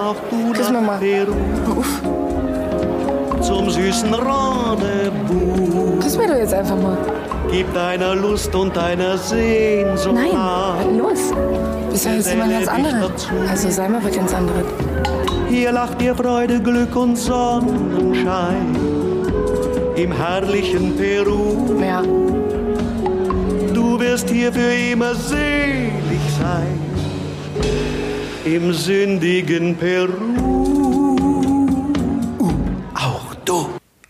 komm auch du Küss nach Mama. Peru zum süßen Rendezvous. Küss mir doch jetzt einfach mal. Gib deiner Lust und deiner Sehnsucht Nein, was los? Bist doch jetzt jemand ganz anderes. Also sei mal was ganz anderes. Hier lacht dir Freude, Glück und Sonnenschein. Im herrlichen Peru, Ja, du wirst hier für immer selig sein. Im sündigen Peru. Auch du.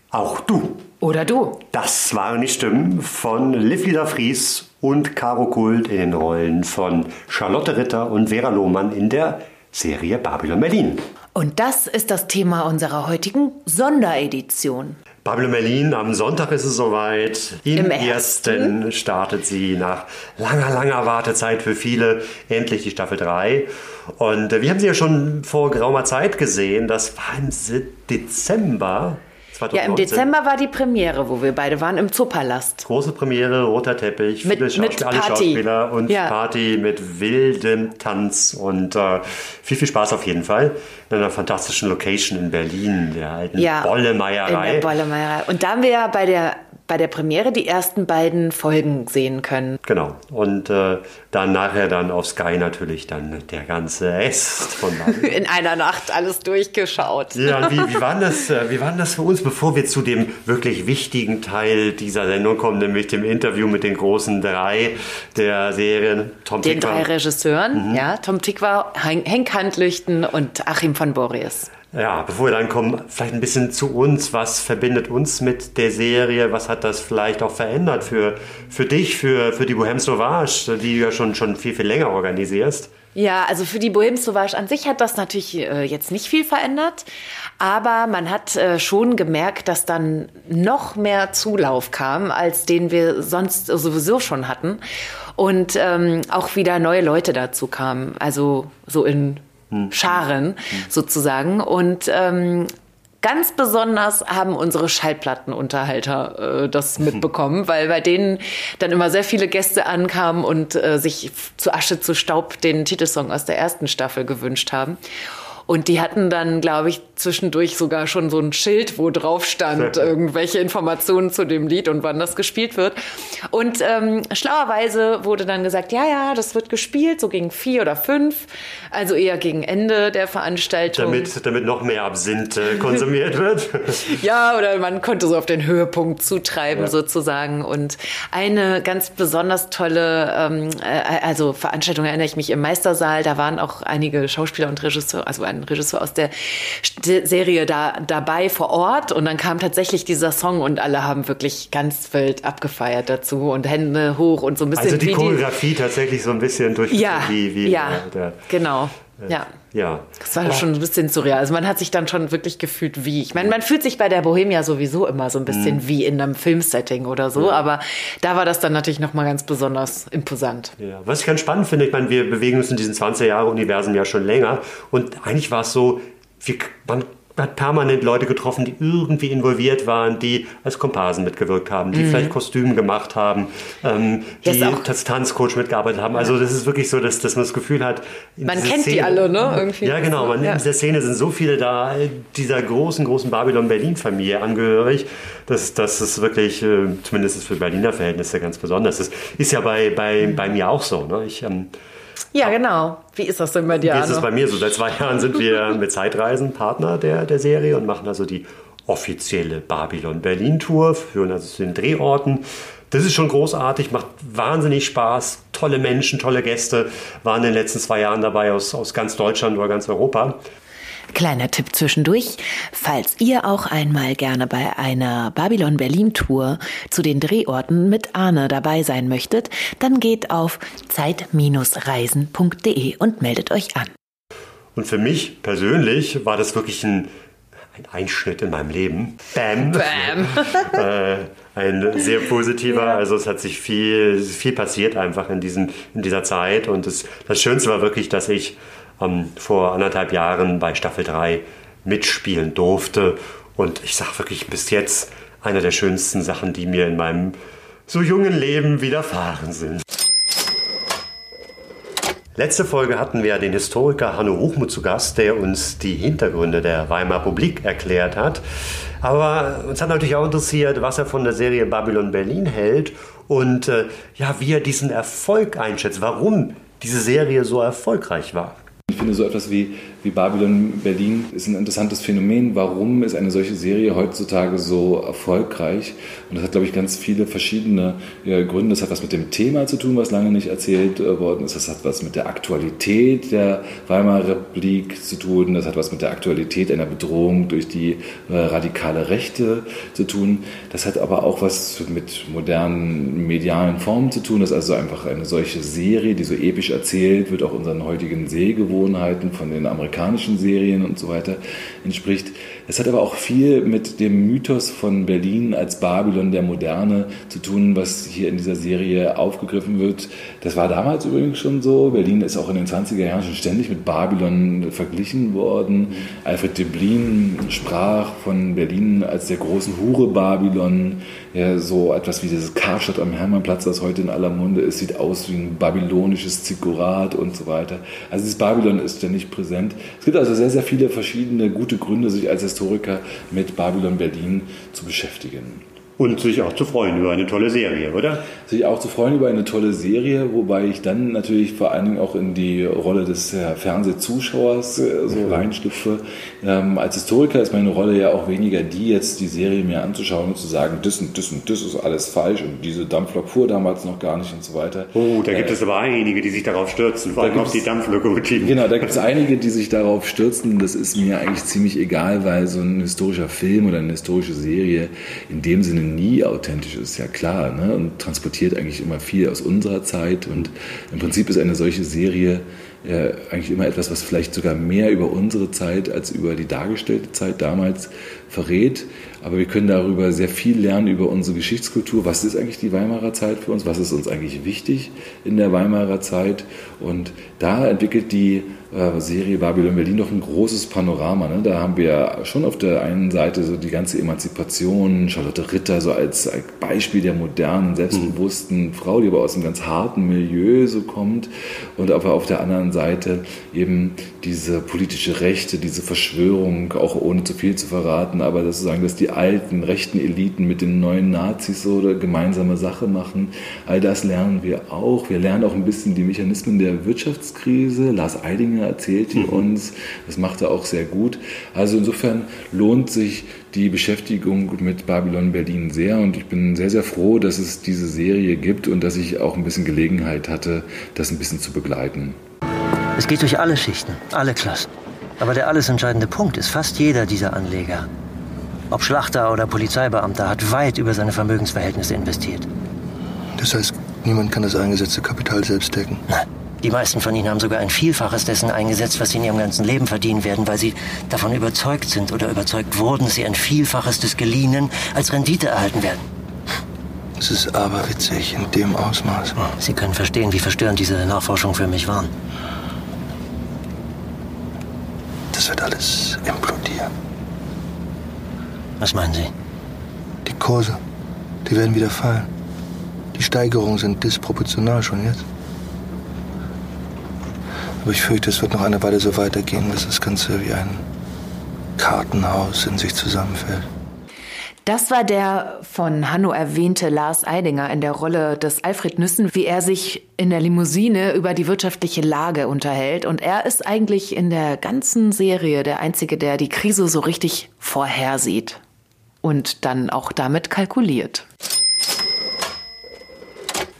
Auch du. Oder du. Das waren die Stimmen von Liv Lisa Fries und Caro Kult in den Rollen von Charlotte Ritter und Vera Lohmann in der Serie Babylon Berlin. Und das ist das Thema unserer heutigen Sonderedition. Babylon Berlin, am Sonntag ist es soweit. Im, Im ersten. ersten. startet sie nach langer, langer Wartezeit für viele endlich die Staffel 3. Und äh, wir haben sie ja schon vor geraumer Zeit gesehen. Das war im Dezember 2019. Ja, im Dezember war die Premiere, wo wir beide waren, im Zoopalast. Große Premiere, roter Teppich, Mit- viele mit Schauspieler, alle Party. Schauspieler und Ja. Party mit wildem Tanz und äh, viel, viel Spaß auf jeden Fall. In einer fantastischen Location in Berlin, der alten Ja, Bollemeierei. In der Bollemeierei. Und da haben wir ja bei der, bei der Premiere die ersten beiden Folgen sehen können. Genau. Und äh, dann nachher dann auf Sky natürlich dann der ganze Rest von. In einer Nacht alles durchgeschaut. Ja, wie, wie, war das, äh, wie war das für uns, bevor wir zu dem wirklich wichtigen Teil dieser Sendung kommen, nämlich dem Interview mit den großen drei der Serien? Tom Den Tickwer. drei Regisseuren, ja, Tom Hen- Henk Handlüchten und Achim von Boris. Ja, bevor wir dann kommen, vielleicht ein bisschen zu uns. Was verbindet uns mit der Serie? Was hat das vielleicht auch verändert für, für dich, für, für die Bohème Sauvage, die du ja schon, schon viel, viel länger organisierst? Ja, also für die Bohème Sauvage an sich hat das natürlich äh, jetzt nicht viel verändert, aber man hat äh, schon gemerkt, dass dann noch mehr Zulauf kam, als den wir sonst sowieso schon hatten und ähm, auch wieder neue Leute dazu kamen, also so in Scharen sozusagen. Und ähm, Ganz besonders haben unsere Schallplattenunterhalter äh, das mitbekommen, weil bei denen dann immer sehr viele Gäste ankamen und äh, sich zu Asche zu Staub den Titelsong aus der ersten Staffel gewünscht haben. Und die hatten dann, glaube ich, zwischendurch sogar schon so ein Schild, wo drauf stand, irgendwelche Informationen zu dem Lied und wann das gespielt wird. Und ähm, schlauerweise wurde dann gesagt, ja, ja, das wird gespielt, so gegen vier oder fünf, also eher gegen Ende der Veranstaltung. Damit, damit noch mehr Absinth äh, konsumiert wird. Ja, oder man konnte so auf den Höhepunkt zutreiben sozusagen. Und eine ganz besonders tolle, ähm, äh, also Veranstaltung erinnere ich mich im Meistersaal. Da waren auch einige Schauspieler und Regisseure, also ein Regisseur aus der Serie da dabei vor Ort. Und dann kam tatsächlich dieser Song und alle haben wirklich ganz wild abgefeiert dazu und Hände hoch und so ein bisschen Also die Choreografie tatsächlich so ein bisschen durch Ja, wie, wie ja, der, der, genau. Ja. ja. Das war schon ein bisschen surreal. Also man hat sich dann schon wirklich gefühlt wie. Ich meine, man fühlt sich bei der Bohemia sowieso immer so ein bisschen Mhm. wie in einem Filmsetting oder so, aber da war das dann natürlich nochmal ganz besonders imposant. Ja, was ich ganz spannend finde, ich meine, wir bewegen uns in diesem 20er-Jahre-Universum ja schon länger und eigentlich war es so, wir, man hat permanent Leute getroffen, die irgendwie involviert waren, die als Komparsen mitgewirkt haben, die vielleicht Kostüme gemacht haben, ähm, Mhm. Die ist auch- als Tanzcoach mitgearbeitet haben. Also das ist wirklich so, dass, dass man das Gefühl hat, Man kennt die alle, ne? Irgendwie. Ja, genau. Man, Ja. In dieser Szene sind so viele da, dieser großen, großen Babylon-Berlin-Familie angehörig, dass das ist wirklich, äh, zumindest für Berliner Verhältnisse ganz besonders. Das ist ja bei, bei, bei mir auch so. Ne? Ich, ähm, Ja, genau. Wie ist das denn bei dir, Jetzt ist es bei mir so. Seit zwei Jahren sind wir mit Zeitreisen Partner der, der Serie und machen also die offizielle Babylon-Berlin-Tour, führen also zu den Drehorten. Das ist schon großartig, macht wahnsinnig Spaß. Tolle Menschen, tolle Gäste waren in den letzten zwei Jahren dabei aus, aus ganz Deutschland oder ganz Europa. Kleiner Tipp zwischendurch. Falls ihr auch einmal gerne bei einer Babylon Berlin Tour zu den Drehorten mit Arne dabei sein möchtet, dann geht auf zeit-reisen.de und meldet euch an. Und für mich persönlich war das wirklich ein, ein Einschnitt in meinem Leben. Bam. Bam. äh, ein sehr positiver. Ja. Also es hat sich viel, viel passiert einfach in, diesen, in dieser Zeit. Und das, das Schönste war wirklich, dass ich ähm, vor anderthalb Jahren bei Staffel 3 mitspielen durfte. Und ich sage wirklich bis jetzt eine der schönsten Sachen, die mir in meinem so jungen Leben widerfahren sind. Letzte Folge hatten wir den Historiker Hanno Hochmuth zu Gast, der uns die Hintergründe der Weimarer Republik erklärt hat. Aber uns hat natürlich auch interessiert, was er von der Serie Babylon Berlin hält und äh, ja, wie er diesen Erfolg einschätzt, warum diese Serie so erfolgreich war. Ich finde so etwas wie, wie Babylon Berlin ist ein interessantes Phänomen. Warum ist eine solche Serie heutzutage so erfolgreich? Und das hat, glaube ich, ganz viele verschiedene ja, Gründe. Das hat was mit dem Thema zu tun, was lange nicht erzählt äh, worden ist. Das hat was mit der Aktualität der Weimarer Republik zu tun. Das hat was mit der Aktualität einer Bedrohung durch die äh, radikale Rechte zu tun. Das hat aber auch was mit modernen medialen Formen zu tun. Das ist also einfach eine solche Serie, die so episch erzählt wird, auch unseren heutigen Sehgewohnheiten von den amerikanischen Serien und so weiter entspricht. Es hat aber auch viel mit dem Mythos von Berlin als Babylon der Moderne zu tun, was hier in dieser Serie aufgegriffen wird. Das war damals übrigens schon so. Berlin ist auch in den 20er Jahren schon ständig mit Babylon verglichen worden. Alfred Deblin sprach von Berlin als der großen Hure Babylon. Ja, so etwas wie dieses Karstadt am Hermannplatz, das heute in aller Munde ist, sieht aus wie ein babylonisches Ziggurat und so weiter. Also dieses Babylon ist ständig präsent. Es gibt also sehr, sehr viele verschiedene gute Gründe, sich als Historiker mit Babylon Berlin zu beschäftigen. Und sich auch zu freuen über eine tolle Serie, oder? Sich auch zu freuen über eine tolle Serie, wobei ich dann natürlich vor allen Dingen auch in die Rolle des äh, Fernsehzuschauers äh, so mhm. reinschlüpfe. Ähm, als Historiker ist meine Rolle ja auch weniger die, jetzt die Serie mir anzuschauen und zu sagen, das und das und das ist alles falsch und diese Dampflok fuhr damals noch gar nicht und so weiter. Oh, da gibt äh, es aber einige, die sich darauf stürzen, vor allem auf die Dampflokomotiven. Genau, da gibt es einige, die sich darauf stürzen. Das ist mir eigentlich ziemlich egal, weil so ein historischer Film oder eine historische Serie in dem Sinne nie authentisch ist, ja klar, ne? und transportiert eigentlich immer viel aus unserer Zeit. Und im Prinzip ist eine solche Serie ja, eigentlich immer etwas, was vielleicht sogar mehr über unsere Zeit als über die dargestellte Zeit damals verrät. Aber wir können darüber sehr viel lernen über unsere Geschichtskultur. Was ist eigentlich die Weimarer Zeit für uns? Was ist uns eigentlich wichtig in der Weimarer Zeit? Und da entwickelt die äh, Serie Babylon Berlin noch ein großes Panorama. Ne? Da haben wir schon auf der einen Seite so die ganze Emanzipation, Charlotte Ritter so als Beispiel der modernen, selbstbewussten mhm. Frau, die aber aus einem ganz harten Milieu so kommt. Und aber auf der anderen Seite eben diese politische Rechte, diese Verschwörung, auch ohne zu viel zu verraten, aber das sozusagen, dass die alten rechten Eliten mit den neuen Nazis so eine gemeinsame Sache machen. All das lernen wir auch. Wir lernen auch ein bisschen die Mechanismen der Wirtschaftskrise. Lars Eidinger Dinge erzählt die mhm. uns. Das macht er auch sehr gut. Also insofern lohnt sich die Beschäftigung mit Babylon Berlin sehr und ich bin sehr, sehr froh, dass es diese Serie gibt und dass ich auch ein bisschen Gelegenheit hatte, das ein bisschen zu begleiten. Es geht durch alle Schichten, alle Klassen. Aber der alles entscheidende Punkt ist, fast jeder dieser Anleger, ob Schlachter oder Polizeibeamter, hat weit über seine Vermögensverhältnisse investiert. Das heißt, niemand kann das eingesetzte Kapital selbst decken? Nein. Die meisten von ihnen haben sogar ein Vielfaches dessen eingesetzt, was sie in ihrem ganzen Leben verdienen werden, weil sie davon überzeugt sind oder überzeugt wurden, dass sie ein Vielfaches des Geliehenen als Rendite erhalten werden. Es ist aber witzig in dem Ausmaß. Sie können verstehen, wie verstörend diese Nachforschungen für mich waren. Das wird alles implodieren. Was meinen Sie? Die Kurse, die werden wieder fallen. Die Steigerungen sind disproportional schon jetzt. Aber ich fürchte, es wird noch eine Weile so weitergehen, bis das Ganze wie ein Kartenhaus in sich zusammenfällt. Das war der von Hanno erwähnte Lars Eidinger in der Rolle des Alfred Nüssen, wie er sich in der Limousine über die wirtschaftliche Lage unterhält. Und er ist eigentlich in der ganzen Serie der Einzige, der die Krise so richtig vorhersieht und dann auch damit kalkuliert.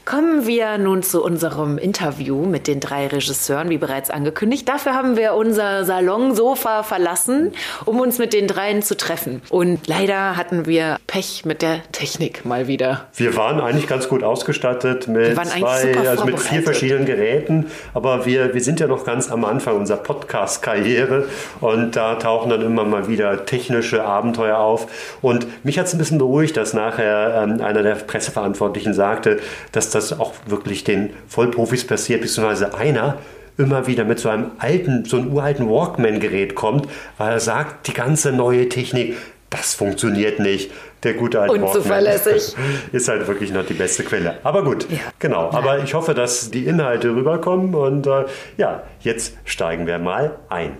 Kommen wir nun zu unserem Interview mit den drei Regisseuren, wie bereits angekündigt. Dafür haben wir unser Salonsofa verlassen, um uns mit den dreien zu treffen. Und leider hatten wir Pech mit der Technik mal wieder. Wir waren eigentlich ganz gut ausgestattet mit zwei, also mit vier verschiedenen Geräten, aber wir, wir sind ja noch ganz am Anfang unserer Podcast-Karriere und da tauchen dann immer mal wieder technische Abenteuer auf. Und mich hat es ein bisschen beruhigt, dass nachher ähm, einer der Presseverantwortlichen sagte, dass das auch wirklich den Vollprofis passiert, beziehungsweise einer immer wieder mit so einem alten, so einem uralten Walkman-Gerät kommt, weil er sagt, die ganze neue Technik, das funktioniert nicht. Der gute alte Unzuverlässig. ist halt wirklich noch die beste Quelle. Aber gut, ja. genau. Aber ich hoffe, dass die Inhalte rüberkommen und äh, ja, jetzt steigen wir mal ein.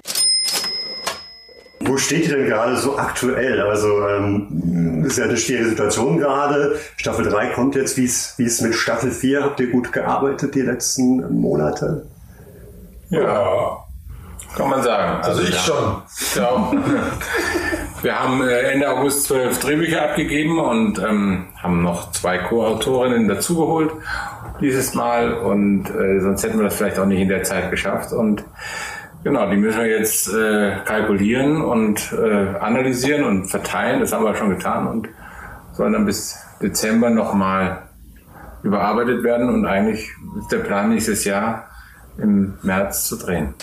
Wo steht ihr denn gerade so aktuell? Also ähm, ist ja eine schwierige Situation gerade. Staffel 3 kommt jetzt. Wie ist mit Staffel 4? Habt ihr gut gearbeitet die letzten Monate? Ja, kann man sagen. Also, also ich schon. Ja. Wir haben äh, Ende August zwölf Drehbücher abgegeben und ähm, haben noch zwei Co-Autorinnen dazugeholt dieses Mal und äh, sonst hätten wir das vielleicht auch nicht in der Zeit geschafft und Genau, die müssen wir jetzt äh, kalkulieren und äh, analysieren und verteilen. Das haben wir schon getan und sollen dann bis Dezember nochmal überarbeitet werden. Und eigentlich ist der Plan nächstes Jahr im März zu drehen.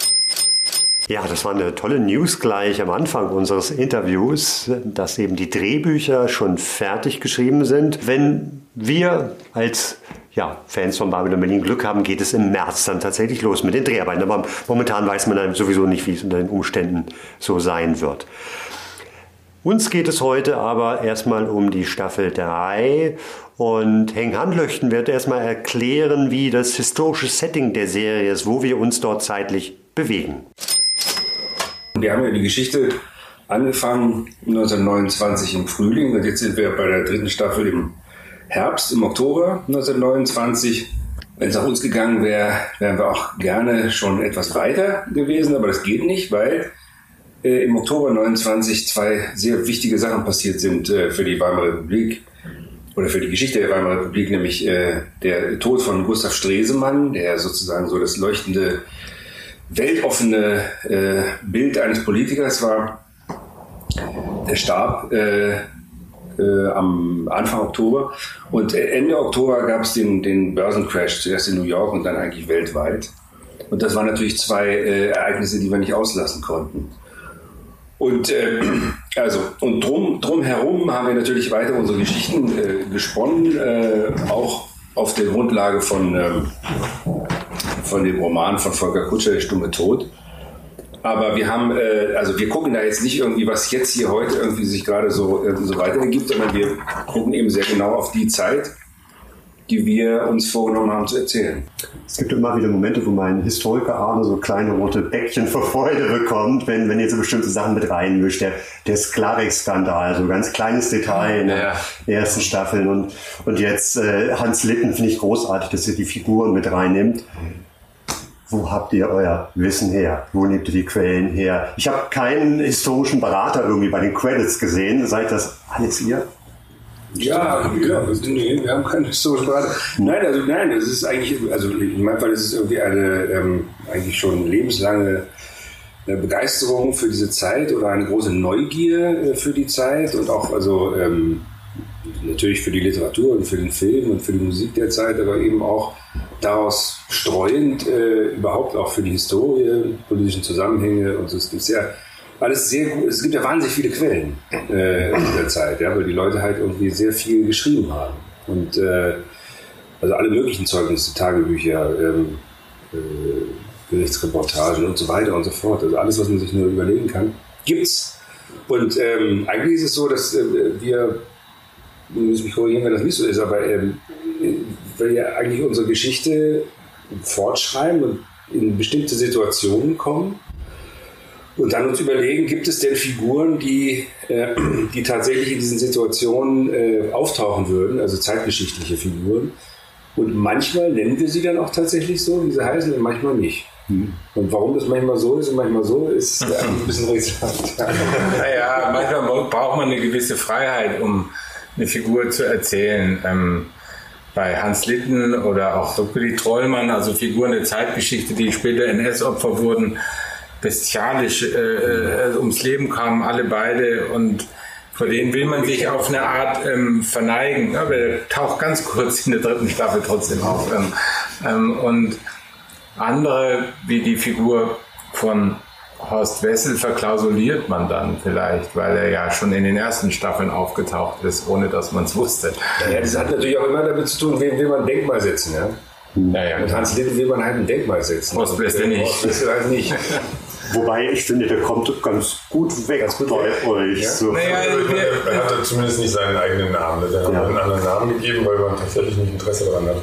Ja, das war eine tolle News gleich am Anfang unseres Interviews, dass eben die Drehbücher schon fertig geschrieben sind. Wenn wir als ja, Fans von Babylon Berlin Glück haben, geht es im März dann tatsächlich los mit den Dreharbeiten. Aber momentan weiß man dann sowieso nicht, wie es unter den Umständen so sein wird. Uns geht es heute aber erstmal um die Staffel 3 und Heng Handlöchten wird erstmal erklären, wie das historische Setting der Serie ist, wo wir uns dort zeitlich bewegen. Wir haben ja die Geschichte angefangen 1929 im Frühling und jetzt sind wir bei der dritten Staffel im Herbst, im Oktober 1929. Wenn es nach uns gegangen wäre, wären wir auch gerne schon etwas weiter gewesen, aber das geht nicht, weil äh, im Oktober 29 zwei sehr wichtige Sachen passiert sind äh, für die Weimarer Republik oder für die Geschichte der Weimarer Republik, nämlich äh, der Tod von Gustav Stresemann, der sozusagen so das leuchtende, weltoffene äh, Bild eines Politikers war. Der starb äh, am Anfang Oktober. Und Ende Oktober gab es den, den Börsencrash, zuerst in New York und dann eigentlich weltweit. Und das waren natürlich zwei äh, Ereignisse, die wir nicht auslassen konnten. Und äh, also und drum drumherum haben wir natürlich weiter unsere Geschichten äh, gesponnen, äh, auch auf der Grundlage von ähm, von dem Roman von Volker Kutscher, Der stumme Tod. Aber wir haben, äh, also wir gucken da jetzt nicht irgendwie, was jetzt hier heute irgendwie sich gerade so, äh, so weiter ergibt, sondern wir gucken eben sehr genau auf die Zeit, die wir uns vorgenommen haben zu erzählen. Es gibt immer wieder Momente, wo mein Historikerarme so kleine rote Bäckchen vor Freude bekommt, wenn, wenn ihr so bestimmte Sachen mit reinmischt. Der, der Sklarik-Skandal, so ein ganz kleines Detail in der ersten Staffel. Und, und jetzt äh, Hans Litten finde ich großartig, dass er die Figuren mit reinnimmt wo habt ihr euer Wissen her? Wo nehmt ihr die Quellen her? Ich habe keinen historischen Berater irgendwie bei den Credits gesehen. Seid das alles ihr? Ja, ja, nee, wir haben keinen historischen Berater. Nein, also nein, es ist eigentlich, also in meinem Fall ist es irgendwie eine ähm, eigentlich schon lebenslange äh, Begeisterung für diese Zeit oder eine große Neugier äh, für die Zeit und auch also ähm, natürlich für die Literatur und für den Film und für die Musik der Zeit, aber eben auch daraus streuend äh, überhaupt auch für die Historie, politischen Zusammenhänge und so. Es gibt ja alles sehr es gibt ja wahnsinnig viele Quellen äh, in dieser Zeit, ja, weil die Leute halt irgendwie sehr viel geschrieben haben. Und äh, also alle möglichen Zeugnisse, Tagebücher, ähm, äh, Gerichtsreportagen und so weiter und so fort. Also alles, was man sich nur überlegen kann, gibt's. Und ähm, eigentlich ist es so, dass äh, wir, ich muss mich korrigieren, wenn das nicht so ist, aber ähm, weil wir eigentlich unsere Geschichte fortschreiben und in bestimmte Situationen kommen und dann uns überlegen, gibt es denn Figuren, die, äh, die tatsächlich in diesen Situationen äh, auftauchen würden, also zeitgeschichtliche Figuren. Und manchmal nennen wir sie dann auch tatsächlich so, wie sie heißen, und manchmal nicht. Hm. Und warum das manchmal so ist und manchmal so, ist äh, ein bisschen rätselhaft. naja, manchmal braucht man eine gewisse Freiheit, um eine Figur zu erzählen. Ähm, bei Hans Litten oder auch Willy Trollmann, also Figuren der Zeitgeschichte, die später NS-Opfer wurden, bestialisch äh, äh, ums Leben kamen, alle beide und vor denen will man sich auf eine Art ähm, verneigen. Aber der taucht ganz kurz in der dritten Staffel trotzdem auf. Ähm, ähm, und andere, wie die Figur von Horst Wessel, verklausuliert man dann vielleicht, weil er ja schon in den ersten Staffeln aufgetaucht ist, ohne dass man es wusste. Ja, das hat natürlich auch immer damit zu tun, wen will man ein Denkmal setzen. Ja? Ja, ja, Mit Hans Litten will man halt ein Denkmal setzen. Horst Wessel nicht. Horst Wessel halt nicht. Wobei ich finde, der kommt ganz gut weg Ganz gut bei weg. euch. Ja. So. Naja, Er hatte zumindest nicht seinen eigenen Namen. Er hat Ja. einen anderen Namen gegeben, weil man tatsächlich nicht Interesse daran hat,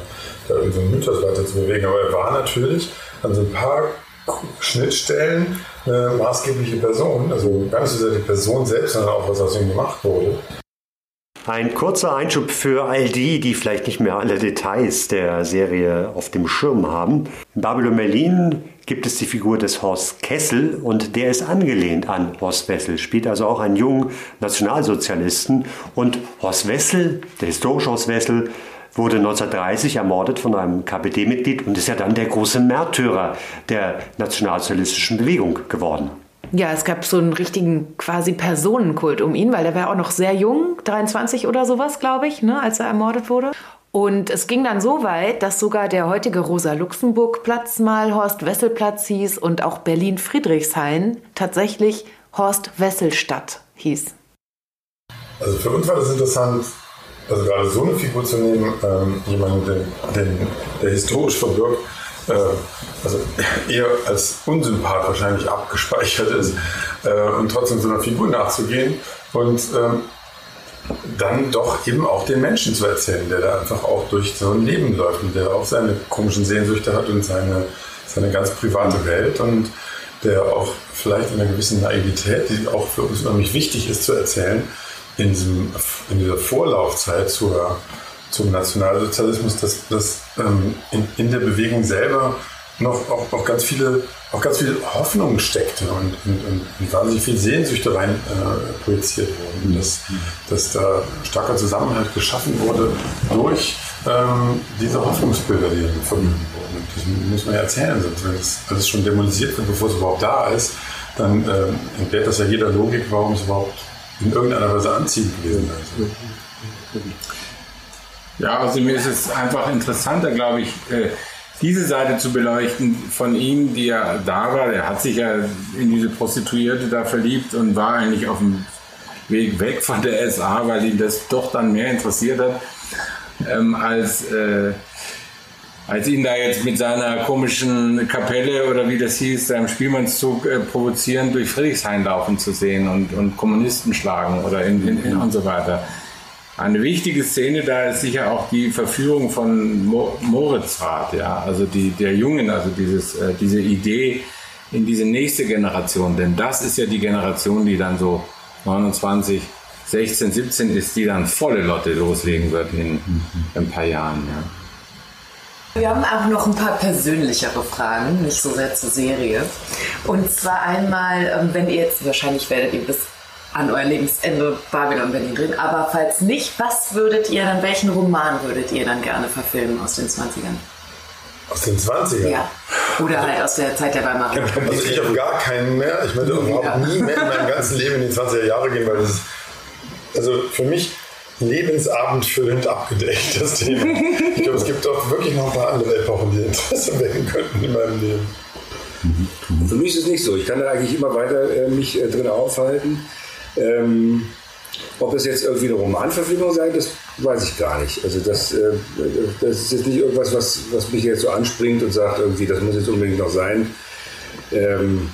da irgendeinen Mythos weiter zu bewegen. Aber er war natürlich an so ein paar Schnittstellen eine maßgebliche Person. Also gar nicht so sehr die Person selbst, sondern auch was aus ihm gemacht wurde. Ein kurzer Einschub für all die, die vielleicht nicht mehr alle Details der Serie auf dem Schirm haben. In Babylon Berlin gibt es die Figur des Horst Kessel und der ist angelehnt an Horst Wessel, spielt also auch einen jungen Nationalsozialisten. Und Horst Wessel, der historische Horst Wessel, wurde 1930 ermordet von einem KPD-Mitglied und ist ja dann der große Märtyrer der nationalsozialistischen Bewegung geworden. Ja, es gab so einen richtigen quasi Personenkult um ihn, weil der war auch noch sehr jung, 23 oder sowas, glaube ich, ne, als er ermordet wurde. Und es ging dann so weit, dass sogar der heutige Rosa-Luxemburg-Platz mal Horst-Wessel-Platz hieß und auch Berlin-Friedrichshain tatsächlich Horst-Wessel-Stadt hieß. Also für uns war das interessant, also gerade so eine Figur zu nehmen, ähm, jemanden, den, den, der historisch verbirgt, äh, also eher als Unsympath wahrscheinlich abgespeichert ist äh, und trotzdem so einer Figur nachzugehen und ähm, dann doch eben auch den Menschen zu erzählen, der da einfach auch durch so ein Leben läuft und der auch seine komischen Sehnsüchte hat und seine, seine ganz private Welt und der auch vielleicht in einer gewissen Naivität, die auch für uns unheimlich wichtig ist zu erzählen, in, diesem, in dieser Vorlaufzeit zur, zum Nationalsozialismus, dass, dass ähm, in, in der Bewegung selber noch auch, auch ganz viele auch ganz viel Hoffnung steckte und, und, und, und wahnsinnig viel Sehnsüchte rein äh, projiziert wurden. Dass, dass da starker Zusammenhalt geschaffen wurde durch ähm, diese Hoffnungsbilder, die verbunden wurden. Und das muss man ja erzählen, sonst wenn das alles schon dämonisiert wird, bevor es überhaupt da ist, dann ähm, entbehrt das ja jeder Logik, warum es überhaupt in irgendeiner Weise anziehend gewesen ist. Ja, also mir ist es einfach interessanter, glaube ich, äh, diese Seite zu beleuchten von ihm, die ja da war. Er hat sich ja in diese Prostituierte da verliebt und war eigentlich auf dem Weg weg von der SA, weil ihn das doch dann mehr interessiert hat, ähm, als, äh, als ihn da jetzt mit seiner komischen Kapelle oder wie das hieß, seinem Spielmannszug äh, provozieren, durch Friedrichshain laufen zu sehen und, und Kommunisten schlagen oder in, in, in und so weiter. Eine wichtige Szene da ist sicher auch die Verführung von Mo Moritzrath, ja, also die, der Jungen, also dieses, äh, diese Idee in diese nächste Generation, denn das ist ja die Generation, die dann so 29, 16, 17 ist, die dann volle Lotte loslegen wird in ein paar Jahren, ja. Wir haben auch noch ein paar persönlichere Fragen, nicht so sehr zur Serie. Und zwar einmal, ähm, wenn ihr jetzt, wahrscheinlich werdet ihr bis an euer Lebensende Babylon Berlin drin, aber falls nicht, was würdet ihr dann, welchen Roman würdet ihr dann gerne verfilmen aus den 20ern? Aus den 20ern? Ja. Oder halt aus der Zeit der Weimarer Republik. Also ich auf gar keinen mehr. Ich möchte überhaupt nie mehr in meinem ganzen Leben in die 20er Jahre gehen, weil das ist, also für mich lebensabendfüllend abgedeckt, das Thema. Ich glaube, es gibt doch wirklich noch ein paar andere Epochen, die Interesse wecken könnten in meinem Leben. Für mich ist es nicht so. Ich kann da eigentlich immer weiter äh, mich äh, drin aufhalten. Ähm, ob es jetzt irgendwie eine Romanverfilmung sein, das weiß ich gar nicht. Also das, äh, das ist jetzt nicht irgendwas, was, was mich jetzt so anspringt und sagt, irgendwie, das muss jetzt unbedingt noch sein. Ähm,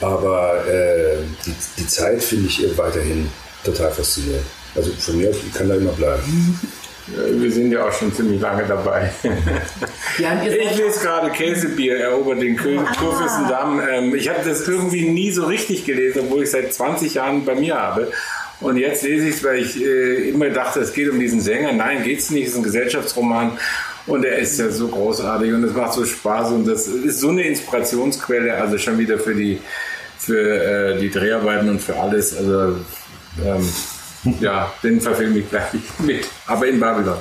aber äh, die, die Zeit finde ich äh, weiterhin total faszinierend. Also von mir aus, ich kann da immer bleiben. Wir sind ja auch schon ziemlich lange dabei. Ja, Ich lese gerade Käsebier erobert den Ah. Kurfürstendamm. Ähm, ich habe das irgendwie nie so richtig gelesen, obwohl ich seit 20 Jahren bei mir habe. Und jetzt lese ich es, weil ich äh, immer dachte, es geht um diesen Sänger. Nein, geht's nicht. Es ist ein Gesellschaftsroman. Und er ist ja so großartig und es macht so Spaß und das ist so eine Inspirationsquelle, also schon wieder für die, für, äh, die Dreharbeiten und für alles. Also ähm, ja, den verfilme ich gleich mit. Aber in Babylon.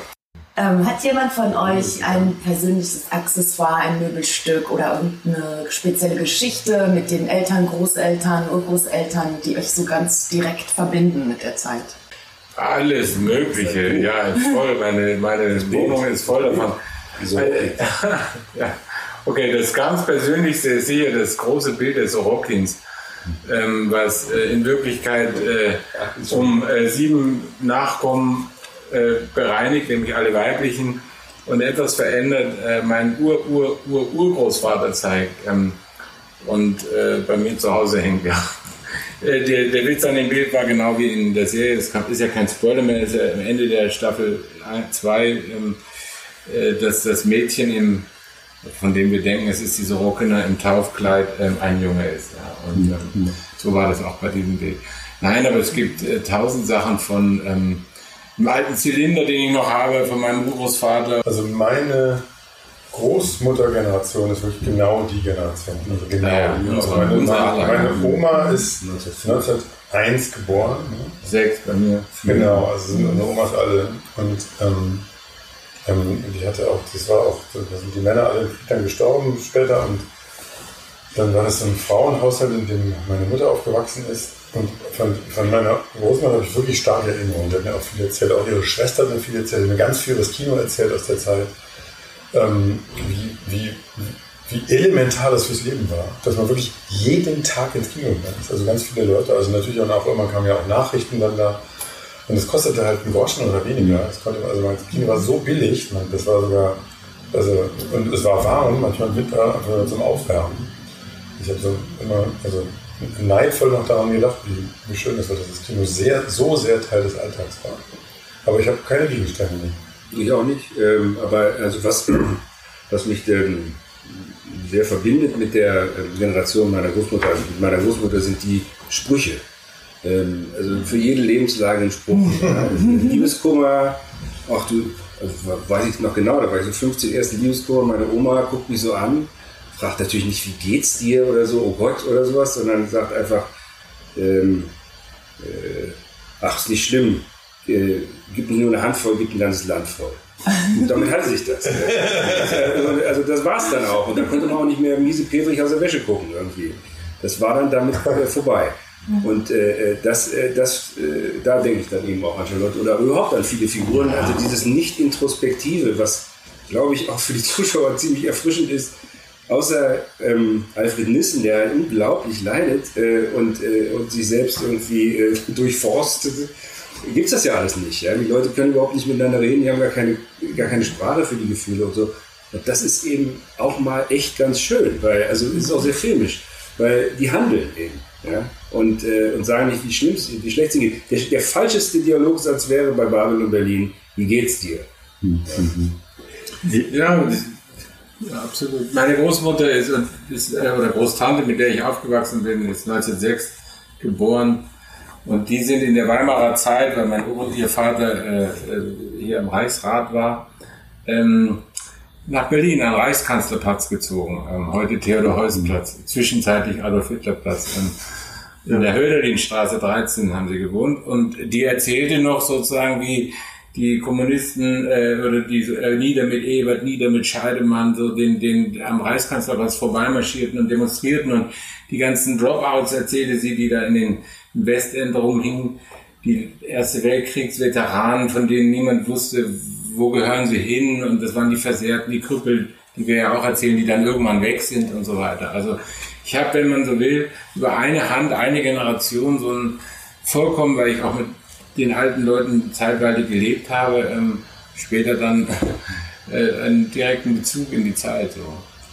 Ähm, hat jemand von euch ein persönliches Accessoire, ein Möbelstück oder irgendeine spezielle Geschichte mit den Eltern, Großeltern, Urgroßeltern, die euch so ganz direkt verbinden mit der Zeit? Alles Mögliche, ja, voll. Meine, meine Wohnung ist voll davon. Äh, ja. Okay, das ganz Persönlichste ist hier das große Bild des Sorokins, ähm, was äh, in Wirklichkeit äh, um äh, sieben Nachkommen äh, bereinigt, nämlich alle weiblichen, und etwas verändert äh, mein Ur-Ur-Ur-Urgroßvater zeigt ähm, und äh, bei mir zu Hause hängt, ja. Der, der, Witz an dem Bild war genau wie in der Serie, es ist ja kein Spoiler mehr, ist ja am Ende der Staffel 2, ähm, dass das Mädchen im von dem wir denken, es ist diese Rockener im Taufkleid ähm, ein Junge ist. Ja. Und ähm, so war das auch bei diesem Bild. Nein, aber es gibt äh, tausend Sachen von ähm, dem alten Zylinder, den ich noch habe, von meinem Großvater. Also meine Großmuttergeneration ist wirklich genau die Generation. Also genau ja, die. Also meine, meine, meine, Oma ist 1901 geboren. Ne? Sechs bei mir. Genau, also unsere Omas alle. Und ähm, ähm, die hatte auch, das war auch, da sind die Männer alle dann gestorben später und dann war das so ein Frauenhaushalt, in dem meine Mutter aufgewachsen ist. Und von, von meiner Großmutter habe ich wirklich starke Erinnerungen. Die hat mir auch viel erzählt, auch ihre Schwester hat mir viel erzählt, mir ganz viel über das Kino erzählt aus der Zeit. Ähm, wie, wie, wie elementar das fürs Leben war, dass man wirklich jeden Tag ins Kino gegangen. Also ganz viele Leute, also natürlich auch immer kamen ja auch Nachrichten dann da und es kostete halt einen Groschen oder weniger. Das konnte, also mein Kino war so billig, man, das war sogar, also, und es war warm, manchmal Winter einfach zum Aufwärmen. Ich habe so immer, also neidvoll noch daran gedacht, wie, wie schön es war, dass das Kino sehr, so sehr Teil des Alltags war. Aber ich habe keine Gegenstände mehr. Ich auch nicht. Ähm, aber also was, was mich ähm, sehr verbindet mit der ähm, Generation meiner Großmutter, mit meiner Großmutter sind die Sprüche ähm, also für jede Lebenslage ein Spruch. ja. also Liebeskummer, auch du, also weiß ich noch genau, da war ich so 15, erste Liebeskummer, meine Oma guckt mich so an, fragt natürlich nicht, wie geht's dir oder so, oh Gott oder sowas, sondern sagt einfach, ähm, äh, ach, ist nicht schlimm, äh, gib mir nur eine Handvoll, gib ein ganzes Land voll. Und damit hatte sich das. Also, also das war es dann auch. Und dann konnte man auch nicht mehr miese Petrich aus der Wäsche gucken irgendwie. Das war dann damit vorbei. Und äh, äh, das, äh, das, äh, da denke ich dann eben auch an Charlotte oder überhaupt an viele Figuren. Also dieses Nicht-Introspektive, was glaube ich auch für die Zuschauer ziemlich erfrischend ist. Außer ähm, Alfred Nissen, der unglaublich leidet äh, und, äh, und sich selbst irgendwie äh, durchforstet, gibt es das ja alles nicht. Ja? Die Leute können überhaupt nicht miteinander reden, die haben gar keine, gar keine Sprache für die Gefühle und so. Und das ist eben auch mal echt ganz schön, weil, also es ist auch sehr filmisch, weil die handeln eben. Ja? Und, äh, und sagen nicht, wie schlimm wie schlecht es geht. Der, der falscheste Dialogsatz wäre bei Babel und Berlin, wie geht's dir? Mhm. Ja, ja, absolut. Meine Großmutter ist, ist, äh, oder Großtante, mit der ich aufgewachsen bin, ist 1906 geboren. Und die sind in der Weimarer Zeit, weil mein und ihr Vater äh, äh, hier im Reichsrat war, ähm, nach Berlin am Reichskanzlerplatz gezogen. Ähm, heute Theodor-Heusen-Platz, zwischenzeitlich Adolf-Hitler-Platz. In der Höderlinstraße 13 haben sie gewohnt. Und die erzählte noch sozusagen, wie die Kommunisten äh, oder die äh, nieder mit Ebert, nieder mit Scheidemann, so den, den am Reichskanzlerplatz vorbeimarschierten und demonstrierten und die ganzen Dropouts erzählte sie, die da in den Westend rumhingen, die Erste Weltkriegsveteranen, von denen niemand wusste, wo gehören sie hin und das waren die Versehrten, die Krüppel, die wir ja auch erzählen, die dann irgendwann weg sind und so weiter. Also ich habe, wenn man so will, über eine Hand eine Generation so ein vollkommen, weil ich auch mit den alten Leuten zeitweilig gelebt habe, ähm, später dann äh, einen direkten Bezug in die Zeit. So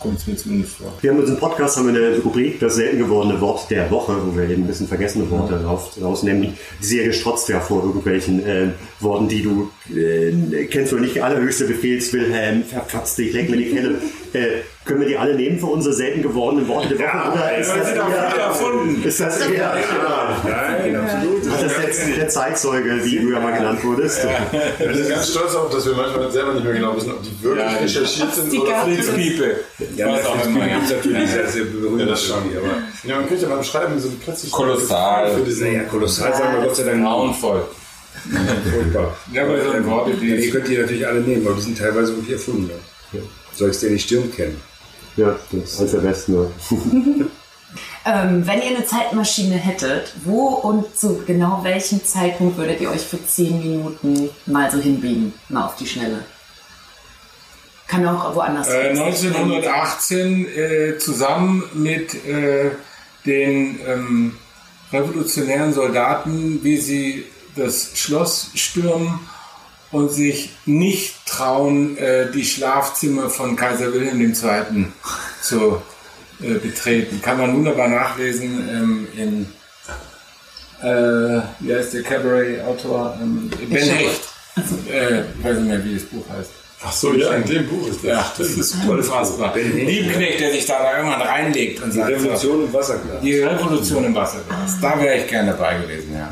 kommt es mir zumindest vor. Wir haben unseren Podcast haben wir eine Rubrik, das selten gewordene Wort der Woche, wo wir eben ein bisschen vergessene Worte raus, rausnehmen. Die Serie strotzt ja vor irgendwelchen äh, Worten, die du äh, kennst oder nicht. Allerhöchste Befehlswilhelm, verfatzt dich, leck mir die Kelle. Äh, können wir die alle nehmen für unsere selten gewordenen Worte der Woche? Ja, oder ist das, eher, erfunden. ist das eher, ja, Nein, absolut. Ist das jetzt der Zeitzeuge, wie du ja mal genannt wurdest? Ja. Ich bin ganz stolz darauf, dass wir manchmal selber nicht mehr genau wissen, ob die wirklich ja, recherchiert sind oder Fritz Piepe. Ja, das auch immer. Gibt natürlich sehr, sehr berühmt. Ja, das schon. Aber ja, man kriegt ja beim Schreiben so plötzlich kolossal. Für diesen, naja, kolossal sagen wir Gott sei Dank. Grauenvoll. Furchtbar. Ja, aber so ein Worte, die- Ja, die könnt ihr natürlich alle nehmen, aber die sind teilweise wirklich erfunden. Ja. Sollst du ja die Stirn kennen. Ja, das ist der besten. Ne? Ähm, wenn ihr eine Zeitmaschine hättet, wo und zu genau welchem Zeitpunkt würdet ihr euch für 10 Minuten mal so hinbiegen? Mal auf die Schnelle. Kann auch woanders Äh, sein. 1918 äh, zusammen mit äh, den ähm, revolutionären Soldaten, wie sie das Schloss stürmen und sich nicht trauen, äh, die Schlafzimmer von Kaiser Wilhelm II. zu äh, betreten. Kann man wunderbar nachlesen ähm, in, äh, wie heißt der Cabaret-Autor? Ähm, ben Hecht. Äh, ich weiß nicht mehr, wie das Buch heißt. Ach so, ja, in dem Buch ist das. Ja, das ist unfassbar. Liebknecht, der sich da, irgendwann reinlegt und Die sagt, Revolution im Wasserglas. die Revolution im Wasserglas. Da wäre ich gerne dabei gewesen, ja.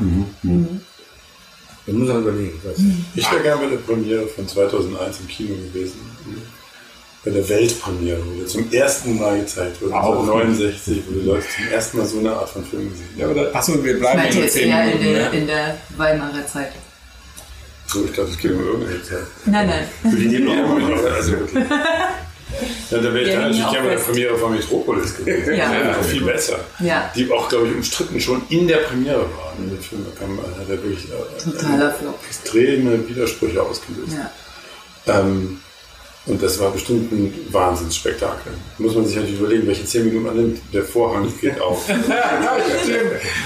Da muss man überlegen. Ich wäre gerne bei der Premiere von 2001 im Kino gewesen. Bei der Weltpremiere, wo der zum ersten Mal gezeigt wurde. Auch. 1969, wo die Leute zum ersten Mal so eine Art von Film gesehen haben. ja aber da, achso, wir Ich bleiben nur jetzt 10 eher in der, Ja. in der Weimarer Zeit. So, ich dachte, es geht um irgendeine Zeit. Nein, nein. Für die Nebenrollen. Also wirklich. Ja, da wäre ich Ja, dann natürlich auch gerne bei der. Premiere von Metropolis gewesen. Ja. Einfach viel besser. Ja. Die auch, glaube ich, umstritten schon in der Premiere war. Der Film kam, hat er wirklich äh, Totaler Flop. extreme Widersprüche ausgelöst. Ja. Ähm, und das war bestimmt ein Wahnsinnsspektakel. Muss man sich natürlich überlegen, welche 10 Minuten man nimmt. Der Vorhang geht auf. Ja, stimmt.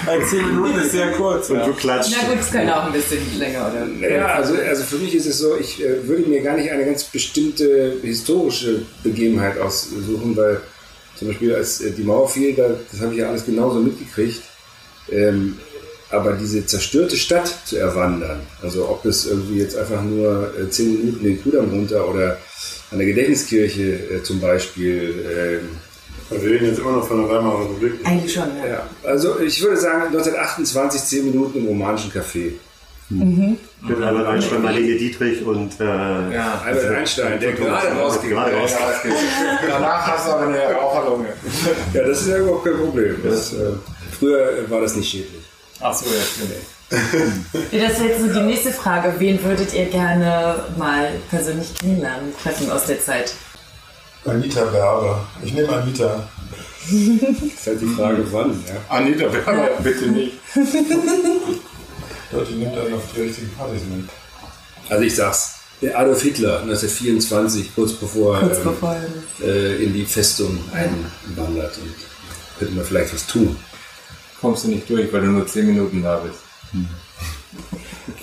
Weil 10 Minuten ist sehr kurz. Und Ja. du klatscht. Na gut, es könnte auch ein bisschen länger, oder? Ja, also, also für mich ist es so, ich äh, würde mir gar nicht eine ganz bestimmte historische Begebenheit aussuchen, weil zum Beispiel als äh, die Mauer fiel, da, das habe ich ja alles genauso mitgekriegt. Ähm, aber diese zerstörte Stadt zu erwandern, also ob das irgendwie jetzt einfach nur äh, zehn Minuten den Kudamm runter oder an der Gedächtniskirche äh, zum Beispiel. ähm, Wir reden jetzt immer noch von der Weimarer Republik. Eigentlich schon, ja. ja, also ich würde sagen 1928 zehn Minuten im romanischen Café. Mit Albert Einstein, Marlene Dietrich und äh, Ja. Albert Einstein, der gerade rausgeht. gerade raus. Danach hast du aber eine Raucherlunge. Ja, das ist ja überhaupt kein Problem. Das, äh, früher war das nicht schädlich. Achso, ja, stimmt. Das wäre jetzt so die nächste Frage. Wen würdet ihr gerne mal persönlich kennenlernen, treffen aus der Zeit? Anita Werber. Ich nehme Anita. ist halt die Frage, wann. Ja. Anita, Werber, bitte nicht. Leute, nimmt einen auf die richtigen Partys mit. Also ich sag's. Der Adolf Hitler 1924, kurz bevor er Kurz ähm, bevor. äh, in die Festung einwandert und könnte man vielleicht was tun. Kommst du nicht durch, weil du nur 10 Minuten da bist.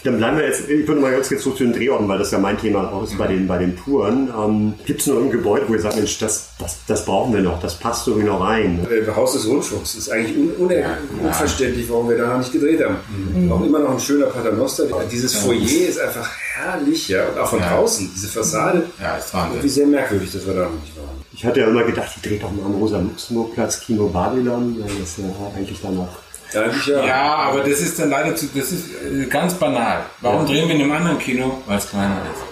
Dann bleiben wir jetzt, ich würde mal ganz kurz zurück zu den Drehorten, weil das ja mein Thema auch ist bei den, bei den Touren. Ähm, Gibt es noch ein Gebäude, wo ihr sagt, Mensch, das, das, das brauchen wir noch, das passt irgendwie noch rein? Äh, Haus des Rundfunks ist eigentlich un un unverständlich, warum wir da noch nicht gedreht haben. Mhm. Auch immer noch ein schöner Paternoster. Dieses Foyer ist einfach herrlich, ja, und auch von Ja. draußen, diese Fassade. Ja, ist Irgendwie Wahnsinn. sehr merkwürdig, dass wir da noch nicht waren. Ich hatte ja immer gedacht, die dreht doch mal am Rosa-Luxemburg-Platz, Kino Babylon, weil das ja eigentlich danach. Ja, ja. Ja, aber das ist dann leider zu, das ist äh, ganz banal. Warum drehen wir in einem anderen Kino? Weil es kleiner ist.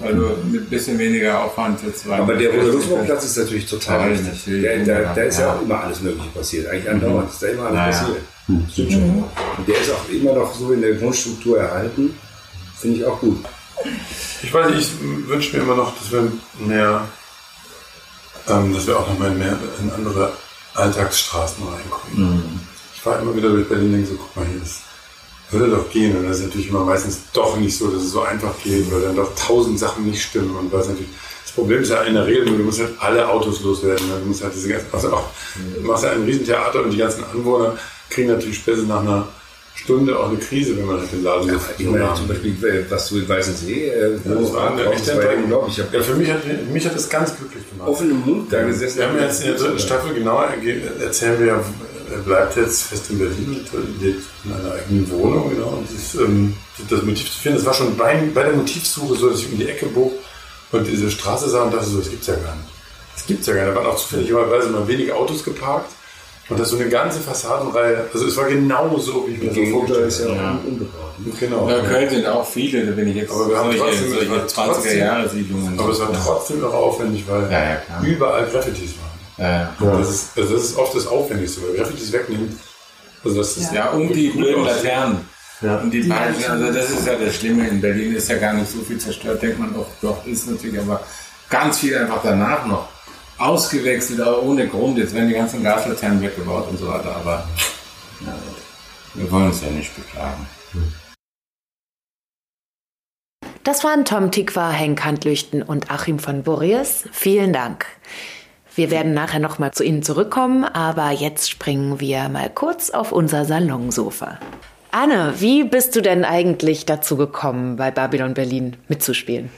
Weil du mit ein bisschen weniger Aufwand jetzt weiter- Aber der Rosa-Luxemburg-Platz ist natürlich total richtig. natürlich. Da, da, da ist ja. Ja. auch immer alles Mögliche passiert. Eigentlich andauernd ist da immer alles Ja, ja. passiert. Stimmt schon. Und der ist auch immer noch so in der Grundstruktur erhalten. Finde ich auch gut. Ich weiß nicht, ich wünsche mir immer noch, dass wir mehr, ähm, dass wir auch noch mal in, mehr, in andere Alltagsstraßen reinkommen. Ich fahre immer wieder durch Berlin und denke so, guck mal hier, das würde doch gehen. Und das ist natürlich immer meistens doch nicht so, dass es so einfach geht, weil dann doch tausend Sachen nicht stimmen. Und was natürlich, das Problem ist ja in der Regel nur, du musst halt alle Autos loswerden. Du musst halt diese ganzen, also auch, du machst ja ein Riesentheater und die ganzen Anwohner kriegen natürlich spätestens nach einer Stunde auch eine Krise, wenn man halt den Laden Ich meine, zum Beispiel, äh, was du in Weißensee, äh, Ja, das war war ja Enttäuschung. unglaublich. Ja, für mich hat, mich hat das ganz glücklich gemacht. offenem Mund da gesessen. Wir haben jetzt in der dritten Staffel genauer erzählen wir, ja, er bleibt jetzt fest in Berlin und lebt in einer eigenen Wohnung. Genau. Und das, ähm, das Motiv zu finden, das war schon bei, bei der Motivsuche so, dass ich um die Ecke bog und diese Straße sah und dachte so, das gibt's ja gar nicht. Das gibt's ja gar nicht. Da waren auch zufälligerweise mal wenige Autos geparkt und das so eine ganze Fassadenreihe. Also es war genau so, wie ich mir so Gegenüber ist ja vorgestellt auch habe. unbebaut. Genau. Ja, Köln sind auch viele, da bin ich jetzt Aber wir haben trotzdem- solche wir haben 20er trotzdem- Jahre Siedlungen. Aber es war trotzdem noch aufwendig, weil Ja, ja, überall Graffitis waren. Ja, Und Das, ist, also das ist oft das Aufwendigste, weil Graffitis wegnehmen. Also das ist ja, um die blöden. Laternen. Ja. Und die, halt also das ist ja das Schlimme, in Berlin ist ja gar nicht so viel zerstört, denkt man doch, doch ist natürlich, aber ganz viel einfach danach noch ausgewechselt, aber ohne Grund. Jetzt werden die ganzen Gaslaternen weggebaut und so weiter, aber ja, wir wollen uns ja nicht beklagen. Das waren Tom Tikva, Henk Handlüchten und Achim von Boreas. Vielen Dank. Wir werden nachher nochmal zu Ihnen zurückkommen, aber jetzt springen wir mal kurz auf unser Salonsofa. Anne, wie bist du denn eigentlich dazu gekommen, bei Babylon Berlin mitzuspielen?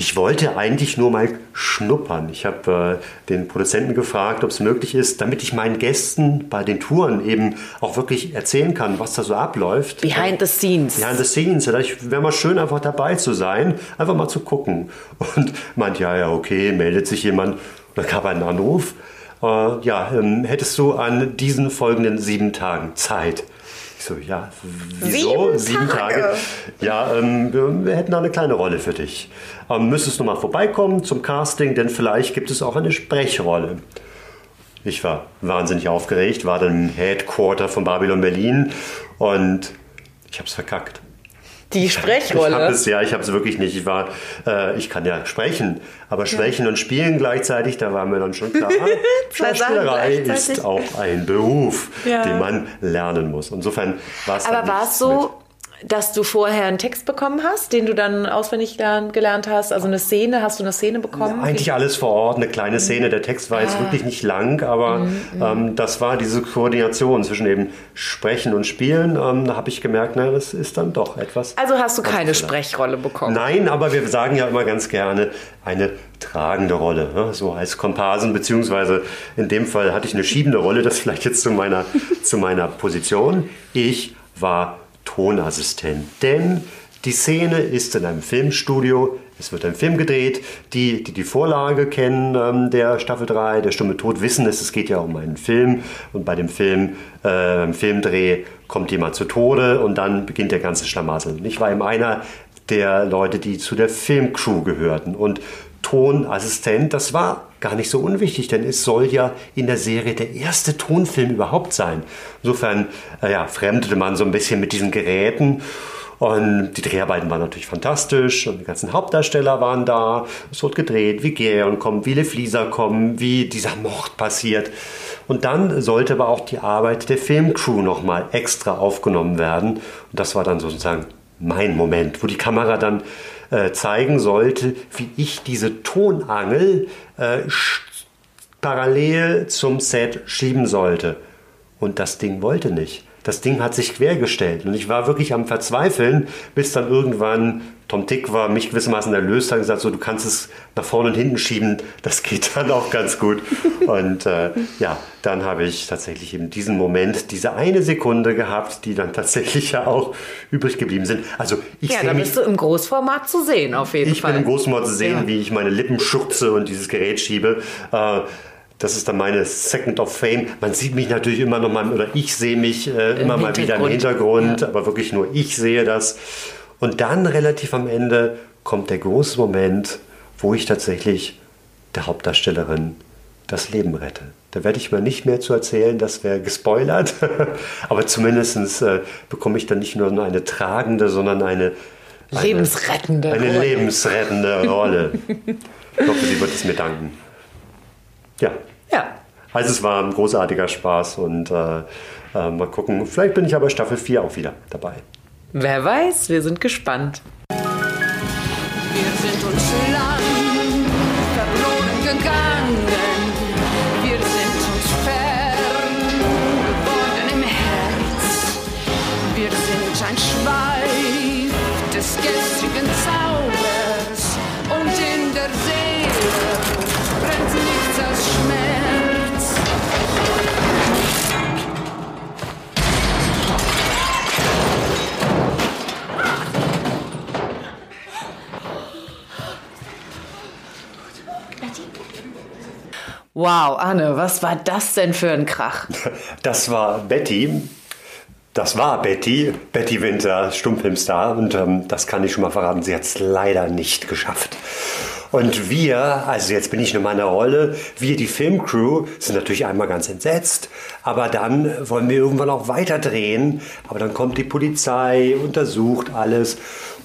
Ich wollte eigentlich nur mal schnuppern. Ich habe äh, den Produzenten gefragt, ob es möglich ist, damit ich meinen Gästen bei den Touren eben auch wirklich erzählen kann, was da so abläuft. Behind the scenes. Behind the scenes. Ich wäre mal schön, einfach dabei zu sein, einfach mal zu gucken. Und meint, ja, ja, okay, meldet sich jemand. Und dann kam ein Anruf. Äh, ja, ähm, hättest du an diesen folgenden sieben Tagen Zeit? Ich so, ja, wieso? Sieben Tage? Ja, ähm, wir, hätten da eine kleine Rolle für dich. Ähm, müsstest du mal vorbeikommen zum Casting, denn vielleicht gibt es auch eine Sprechrolle. Ich war wahnsinnig aufgeregt, war dann im Headquarter von Babylon Berlin und ich habe es verkackt. Die Ich habe Sprechrolle. es, ja, ich habe es wirklich nicht. Ich war, äh, ich kann ja sprechen, aber sprechen und spielen gleichzeitig, da war mir dann schon klar, Schauspielerei ist auch ein Beruf, Ja. den man lernen muss. Insofern war es Aber war es so, dass du vorher einen Text bekommen hast, den du dann auswendig lern- gelernt hast? Also eine Szene, hast du eine Szene bekommen? Eigentlich alles vor Ort, eine kleine Szene. Der Text war jetzt Ah. wirklich nicht lang, aber ähm, das war diese Koordination zwischen eben Sprechen und Spielen. Ähm, da habe ich gemerkt, na, das ist dann doch etwas. Also hast du keine. Sprechrolle bekommen? Nein, aber wir sagen ja immer ganz gerne eine tragende Rolle, ne? so als Komparsen, beziehungsweise in dem Fall hatte ich eine schiebende Rolle, das vielleicht jetzt zu meiner, zu meiner Position. Ich war Tonassistent, denn die Szene ist in einem Filmstudio, es wird ein Film gedreht. Die, die die Vorlage kennen ähm, der Staffel 3, der Stumme Tod, wissen es, es geht ja um einen Film und bei dem Film, äh, beim Filmdreh kommt jemand zu Tode und dann beginnt der ganze Schlamassel. Ich war eben einer der Leute, die zu der Filmcrew gehörten. Und Tonassistent, das war gar nicht so unwichtig, denn es soll ja in der Serie der erste Tonfilm überhaupt sein. Insofern äh, ja, fremdelte man so ein bisschen mit diesen Geräten. Und die Dreharbeiten waren natürlich fantastisch und die ganzen Hauptdarsteller waren da. Es wurde gedreht, wie Geron kommt, wie Le Flieser kommen, wie dieser Mord passiert. Und dann sollte aber auch die Arbeit der Filmcrew nochmal extra aufgenommen werden. Und das war dann sozusagen mein Moment, wo die Kamera dann äh, zeigen sollte, wie ich diese Tonangel äh, parallel zum Set schieben sollte. Und das Ding wollte nicht. Das Ding hat sich quergestellt. Und ich war wirklich am Verzweifeln, bis dann irgendwann Tom Tick war, mich gewissermaßen erlöst hat und gesagt, so, du kannst es nach vorne und hinten schieben. Das geht dann auch ganz gut. Und äh, ja, dann habe ich tatsächlich eben diesen Moment, diese eine Sekunde gehabt, die dann tatsächlich ja auch übrig geblieben sind. Also ich ja, da mich bist du im Großformat zu sehen, auf jeden ich Fall. bin im Großmord zu sehen, Ja. wie ich meine Lippen schürze und dieses Gerät schiebe. Äh, das ist dann meine Second of Fame. Man sieht mich natürlich immer noch mal, oder ich sehe mich äh, immer mal wieder im Hintergrund. Hintergrund, aber wirklich nur ich sehe das. Und dann relativ am Ende kommt der große Moment, wo ich tatsächlich der Hauptdarstellerin das Leben rette. Da werde ich mal nicht mehr zu erzählen, das wäre gespoilert. aber zumindest äh, bekomme ich dann nicht nur eine tragende, sondern eine eine- Lebensrettende Eine Rolle. lebensrettende Rolle. ich hoffe, sie wird es mir danken. Ja. Also es war ein großartiger Spaß und äh, äh, mal gucken. Vielleicht bin ich aber Staffel 4 auch wieder dabei. Wer weiß, wir sind gespannt. Wir sind uns lang verloren gegangen. Wir sind uns fern geworden im Herz. Wir sind ein Schweif des gestrigen Zaubers. Wow, Anne, was war das denn für ein Krach? Das war Betty. Das war Betty, Betty Winter, Stummfilmstar. Und ähm, das kann ich schon mal verraten, sie hat es leider nicht geschafft. Und wir, also jetzt bin ich in meiner Rolle, wir, die Filmcrew, sind natürlich einmal ganz entsetzt, aber dann wollen wir irgendwann auch weiter drehen. Aber dann kommt die Polizei, untersucht alles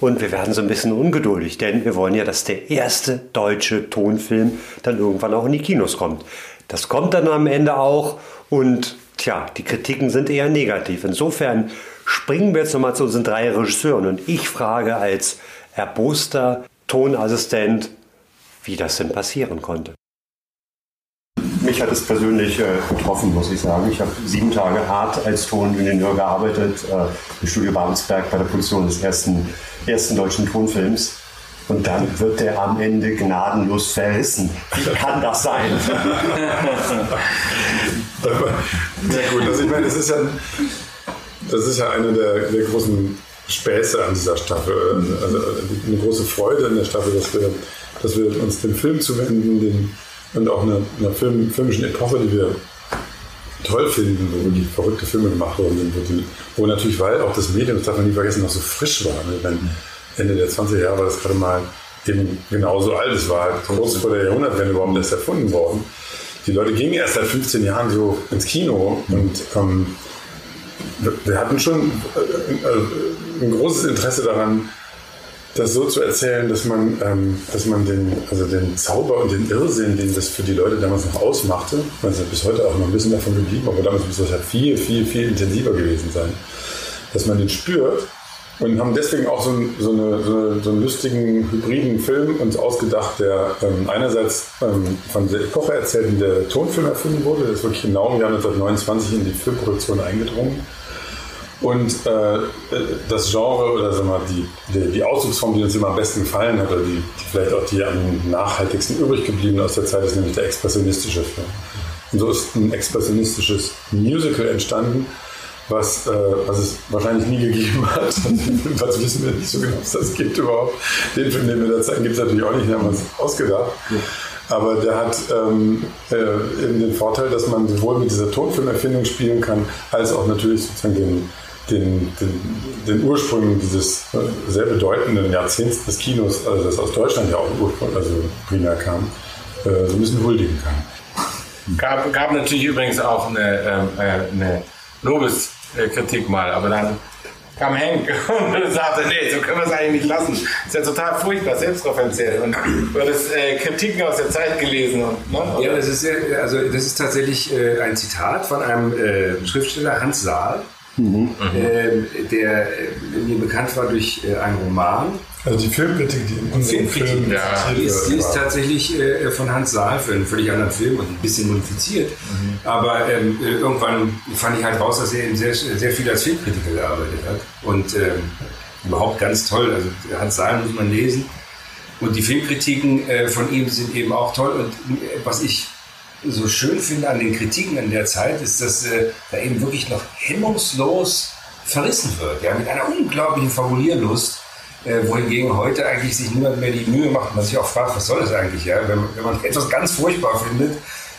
und wir werden so ein bisschen ungeduldig, denn wir wollen ja, dass der erste deutsche Tonfilm dann irgendwann auch in die Kinos kommt. Das kommt dann am Ende auch und tja, die Kritiken sind eher negativ. Insofern springen wir jetzt nochmal zu unseren drei Regisseuren und ich frage als erboster Tonassistent, wie das denn passieren konnte. Mich hat es persönlich äh, getroffen, muss ich sagen. Ich habe sieben Tage hart als Toningenieur gearbeitet äh, im Studio Babelsberg bei der Produktion des ersten, ersten deutschen Tonfilms. Und dann wird der am Ende gnadenlos verrissen. Wie kann das sein? Sehr gut. Also ich meine, das ist ja, das ist ja eine der, der großen Späße an dieser Staffel. Also eine große Freude in der Staffel, dass wir, dass wir uns dem Film zuwenden den, und auch einer, einer Film, filmischen Epoche, die wir toll finden, wo wirklich verrückte Filme gemacht worden sind, wo, die, wo natürlich, weil auch das Medium, das darf man nie vergessen, noch so frisch war. Ne? Wenn Ende der 20er Jahre war das gerade mal eben genauso alt. Es war halt kurz vor der Jahrhundertwende überhaupt erst erfunden worden. Die Leute gingen erst seit 15 Jahren so ins Kino und ähm, wir hatten schon äh, ein großes Interesse daran, das so zu erzählen, dass man, ähm, dass man den, also den Zauber und den Irrsinn, den das für die Leute damals noch ausmachte, ja bis heute auch noch ein bisschen davon geblieben, aber damals muss das halt viel, viel, viel intensiver gewesen sein, dass man den spürt und haben deswegen auch so, ein, so, eine, so, eine, so einen lustigen, hybriden Film uns ausgedacht, der ähm, einerseits ähm, von der Epoche erzählt, in der Tonfilm erfunden wurde. Der ist wirklich genau im Jahr 1929 in die Filmproduktion eingedrungen. Und äh, das Genre oder sagen wir, die, die, die Ausdrucksform, die uns immer am besten gefallen hat, oder die, die vielleicht auch die am nachhaltigsten übrig geblieben aus der Zeit, ist nämlich der expressionistische Film. Und so ist ein expressionistisches Musical entstanden, was, äh, was es wahrscheinlich nie gegeben hat. Was wissen wir nicht so genau, ob es das gibt überhaupt. Den Film, den wir da zeigen, gibt es natürlich auch nicht, den haben wir uns ausgedacht. Aber der hat ähm, äh, eben den Vorteil, dass man sowohl mit dieser Tonfilmerfindung spielen kann, als auch natürlich sozusagen den, den, den, den Ursprung dieses äh, sehr bedeutenden Jahrzehnts des Kinos, also das aus Deutschland ja auch Ursprung, also primär kam, äh, so ein bisschen huldigen kann. Gab, gab natürlich übrigens auch eine, ähm, äh, eine Lobeskritik mal, aber dann kam Henk und sagte, nee, so können wir es eigentlich nicht lassen. Ist ja total furchtbar, selbstreferenziell. Und du hattest äh, Kritiken aus der Zeit gelesen. Und, ne? Ja, das ist, sehr- also das ist tatsächlich äh, ein Zitat von einem äh, Schriftsteller, Hans Saal, ähm, der äh, mir bekannt war durch äh, einen Roman. Also die Filmkritik, die in unserem Film ja, die, ist, die ist tatsächlich äh, von Hans Saal für einen völlig anderen Film und ein bisschen modifiziert. Aber ähm, äh, irgendwann fand ich halt raus, dass er eben sehr, sehr viel als Filmkritiker gearbeitet hat. Und ähm, überhaupt ganz toll. Also Hans Saal muss man lesen. Und die Filmkritiken äh, von ihm sind eben auch toll. Und was ich so schön finde an den Kritiken in der Zeit, ist, dass äh, da eben wirklich noch hemmungslos verrissen wird. Ja, mit einer unglaublichen Formulierlust. Äh, wohingegen heute eigentlich sich niemand mehr die Mühe macht, man sich auch fragt, was soll das eigentlich? Ja? Wenn, man- wenn man etwas ganz furchtbar findet,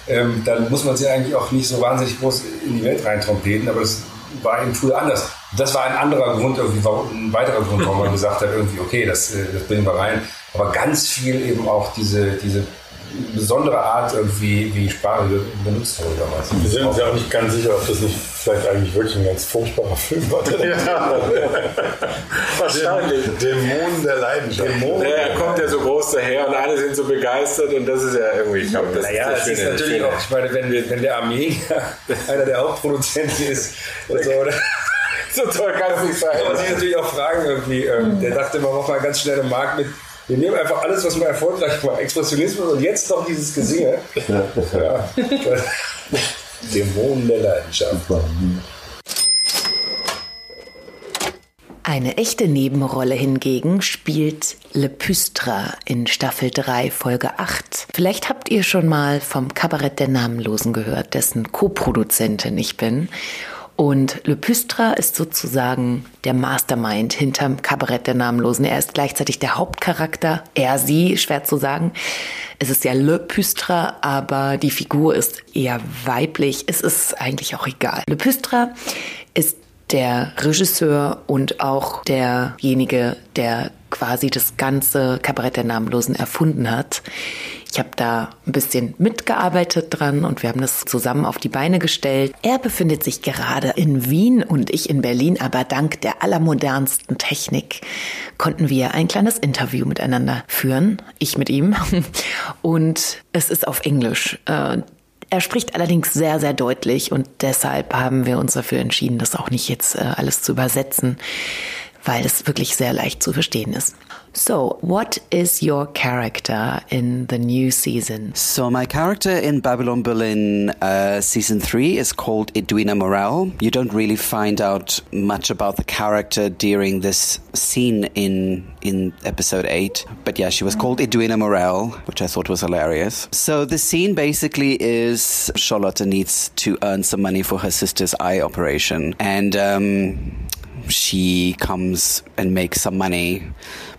ähm, dann muss man sie eigentlich auch nicht so wahnsinnig groß in die Welt reintrompeten, aber das war eben früher anders. Das war ein anderer Grund, irgendwie, warum, ein weiterer Grund, warum man gesagt hat, irgendwie, okay, das, äh, das bringen wir rein. Aber ganz viel eben auch diese, diese besondere Art, irgendwie, wie Sprache benutzt wurde damals. Wir sind uns ja auch nicht ganz sicher, ob das nicht vielleicht eigentlich wirklich ein ganz furchtbarer Film war. Wahrscheinlich. Dämonen der Leidenschaft. Der kommt ja so groß daher und alle sind so begeistert und das ist ja irgendwie, ich glaube, das Naja, ist das ist natürlich auch, ich meine, wenn, wir, wenn der Armenier einer der Hauptproduzenten ist und so, oder? So toll kann es nicht sein. Man sich natürlich auch fragen irgendwie. Ähm, der dachte, man macht mal ganz schnell einen Markt mit. Wir nehmen einfach alles, was mal erfolgreich war. Expressionismus und jetzt noch dieses Gesinge. Ja. Dämonen der Leidenschaft. Eine echte Nebenrolle hingegen spielt Le Püstra in Staffel 3, Folge 8. Vielleicht habt ihr schon mal vom Kabarett der Namenlosen gehört, dessen Co-Produzentin ich bin. Und Le Püstra ist sozusagen der Mastermind hinterm Kabarett der Namenlosen. Er ist gleichzeitig der Hauptcharakter. Er, sie, schwer zu sagen. Es ist ja Le Püstra, aber die Figur ist eher weiblich. Es ist eigentlich auch egal. Le Püstra ist der Regisseur und auch derjenige, der quasi das ganze Kabarett der Namenlosen erfunden hat. Ich habe da ein bisschen mitgearbeitet dran und wir haben das zusammen auf die Beine gestellt. Er befindet sich gerade in Wien und ich in Berlin, aber dank der allermodernsten Technik konnten wir ein kleines Interview miteinander führen. Ich mit ihm. Und es ist auf Englisch. Er spricht allerdings sehr, sehr deutlich und deshalb haben wir uns dafür entschieden, das auch nicht jetzt äh, alles zu übersetzen, weil es wirklich sehr leicht zu verstehen ist. So, what is your character in the new season? So, my character in Babylon Berlin uh, season three is called Edwina Morel. You don't really find out much about the character during this scene in in episode eight, but yeah, she was called Edwina Morel, which I thought was hilarious. So, the scene basically is Charlotte needs to earn some money for her sister's eye operation, and um, she comes and makes some money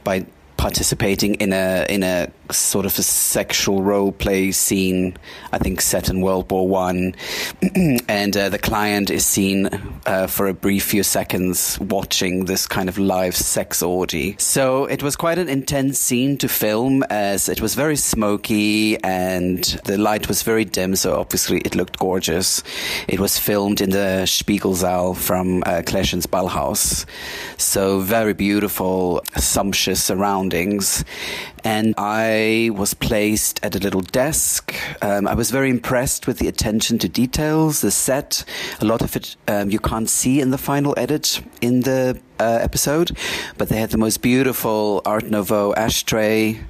by participating in a in a sort of a sexual role play scene. I think set in World War One, and uh, the client is seen uh, for a brief few seconds watching this kind of live sex orgy. So it was quite an intense scene to film, as it was very smoky and the light was very dim. So obviously it looked gorgeous. It was filmed in the Spiegelsaal from uh, Kleschen's Ballhaus, so very beautiful, sumptuous surroundings. And I was placed at a little desk. Um, I was very impressed with the attention to details, the set. A lot of it um, you can't see in the final edit in the uh, episode, but they had the most beautiful Art Nouveau ashtray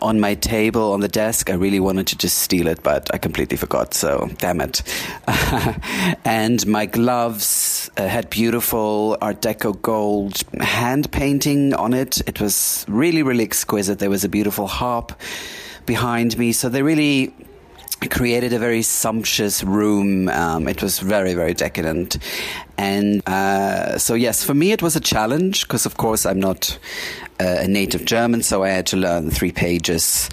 on my table on the desk. I really wanted to just steal it, but I completely forgot, so damn it. and my gloves uh, had beautiful Art Deco gold hand painting on it. It was really, really exquisite. There was a beautiful harp behind me, so they really created a very sumptuous room. Um, it was very, very decadent. And uh, so, yes, for me, it was a challenge because, of course, I'm not uh, a native German, so I had to learn three pages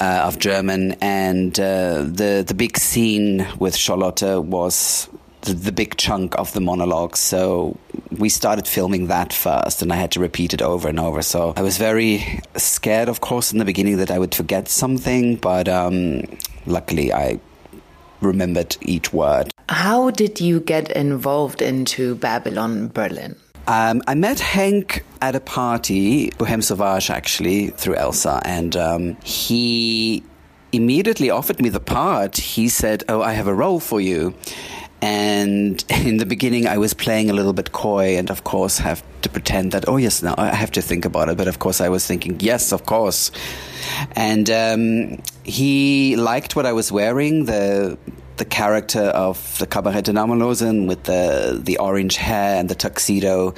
uh, of German. And uh, the, the big scene with Charlotte was the, the, big chunk of the monologue. So we started filming that first, and I had to repeat it over and over. So I was very scared, of course, in the beginning that I would forget something, but um, luckily I remembered each word. How did you get involved into Babylon Berlin? Um, I met Hank at a party, Bohem Sauvage actually, through Elsa, and um, he immediately offered me the part. He said, Oh, I have a role for you. And in the beginning, I was playing a little bit coy and, of course, have to pretend that, oh, yes, now I have to think about it. But of course, I was thinking, yes, of course. And um, he liked what I was wearing, the the character of the Cabaret de Namalosen with the, the orange hair and the tuxedo.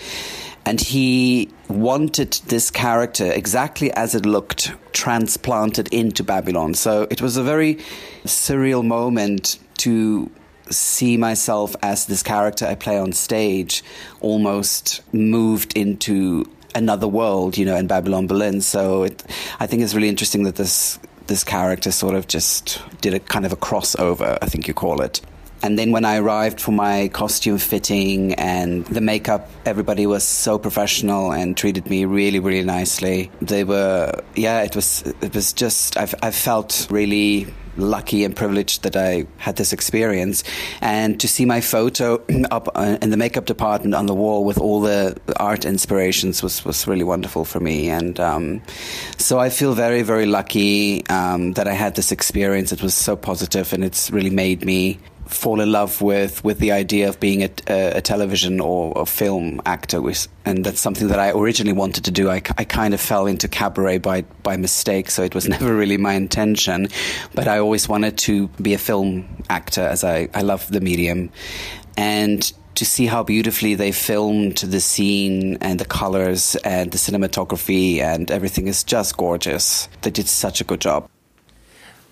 And he wanted this character exactly as it looked transplanted into Babylon. So it was a very surreal moment to see myself as this character I play on stage almost moved into another world, you know, in Babylon Berlin. So it, I think it's really interesting that this this character sort of just did a kind of a crossover, I think you call it. And then when I arrived for my costume fitting and the makeup, everybody was so professional and treated me really, really nicely. They were, yeah, it was, it was just, I, I felt really lucky and privileged that I had this experience. And to see my photo up uh, in the makeup department on the wall with all the art inspirations was, was really wonderful for me. And um, so I feel very, very lucky um, that I had this experience. It was so positive and it's really made me fall in love with with the idea of being a, a television or a film actor, and that's something that I originally wanted to do. I, I kind of fell into cabaret by by mistake, so it was never really my intention. But I always wanted to be a film actor, as I I love the medium, and to see how beautifully they filmed the scene and the colors and the cinematography and everything is just gorgeous. They did such a good job.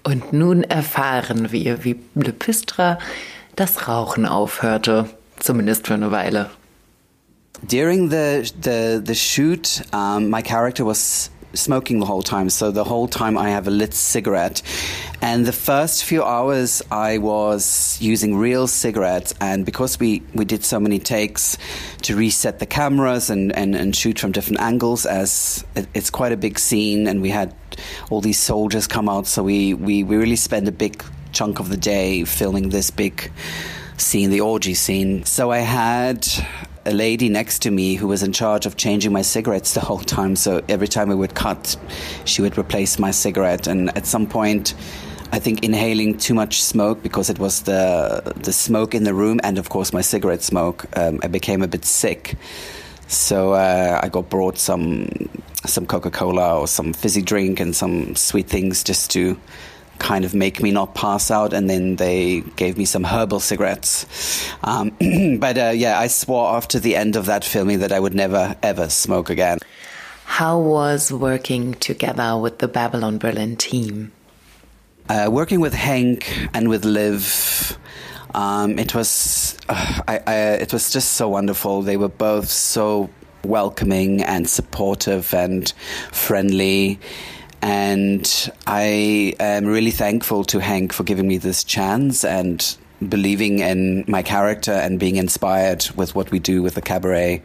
Und nun erfahren wir, wie Lepystra das Rauchen aufhörte, zumindest für eine Weile. During the the the shoot, um, my character was smoking the whole time. So the whole time I have a lit cigarette, And the first few hours, I was using real cigarettes, and because we, we did so many takes to reset the cameras and, and, and shoot from different angles, as it, it's quite a big scene, and we had all these soldiers come out, so we, we, we really spend a big chunk of the day filming this big scene, the orgy scene. So I had a lady next to me who was in charge of changing my cigarettes the whole time. So every time we would cut, she would replace my cigarette. And at some point, I think inhaling too much smoke because it was the the smoke in the room and of course my cigarette smoke. Um, I became a bit sick, so uh, I got brought some some Coca Cola or some fizzy drink and some sweet things just to kind of make me not pass out. And then they gave me some herbal cigarettes. Um, but uh, yeah, I swore after the end of that filming that I would never ever smoke again. How was working together with the Babylon Berlin team? Uh, working with Hank and with Liv, um, it was uh, I, I, it was just so wonderful. They were both so welcoming and supportive and friendly. And I am really thankful to Hank for giving me this chance and believing in my character and being inspired with what we do with the cabaret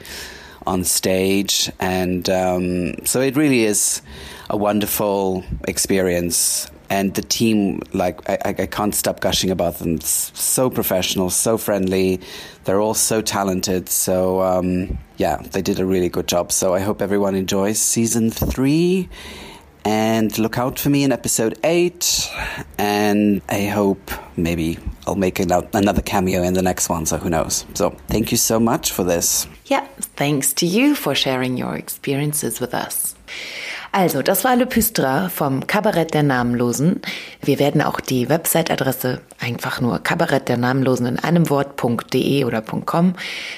on stage. And um, so it really is a wonderful experience. And the team, like, I, I can't stop gushing about them. It's so professional, so friendly. They're all so talented. So, um, yeah, they did a really good job. So I hope everyone enjoys season three. And look out for me in episode eight. And I hope maybe I'll make another cameo in the next one. So who knows? So thank you so much for this. Yeah, thanks to you for sharing your experiences with us. Also, das war Le Püstra vom Kabarett der Namenlosen. Wir werden auch die Website-Adresse einfach nur Kabarett der Namenlosen in einem Wort.de oder .com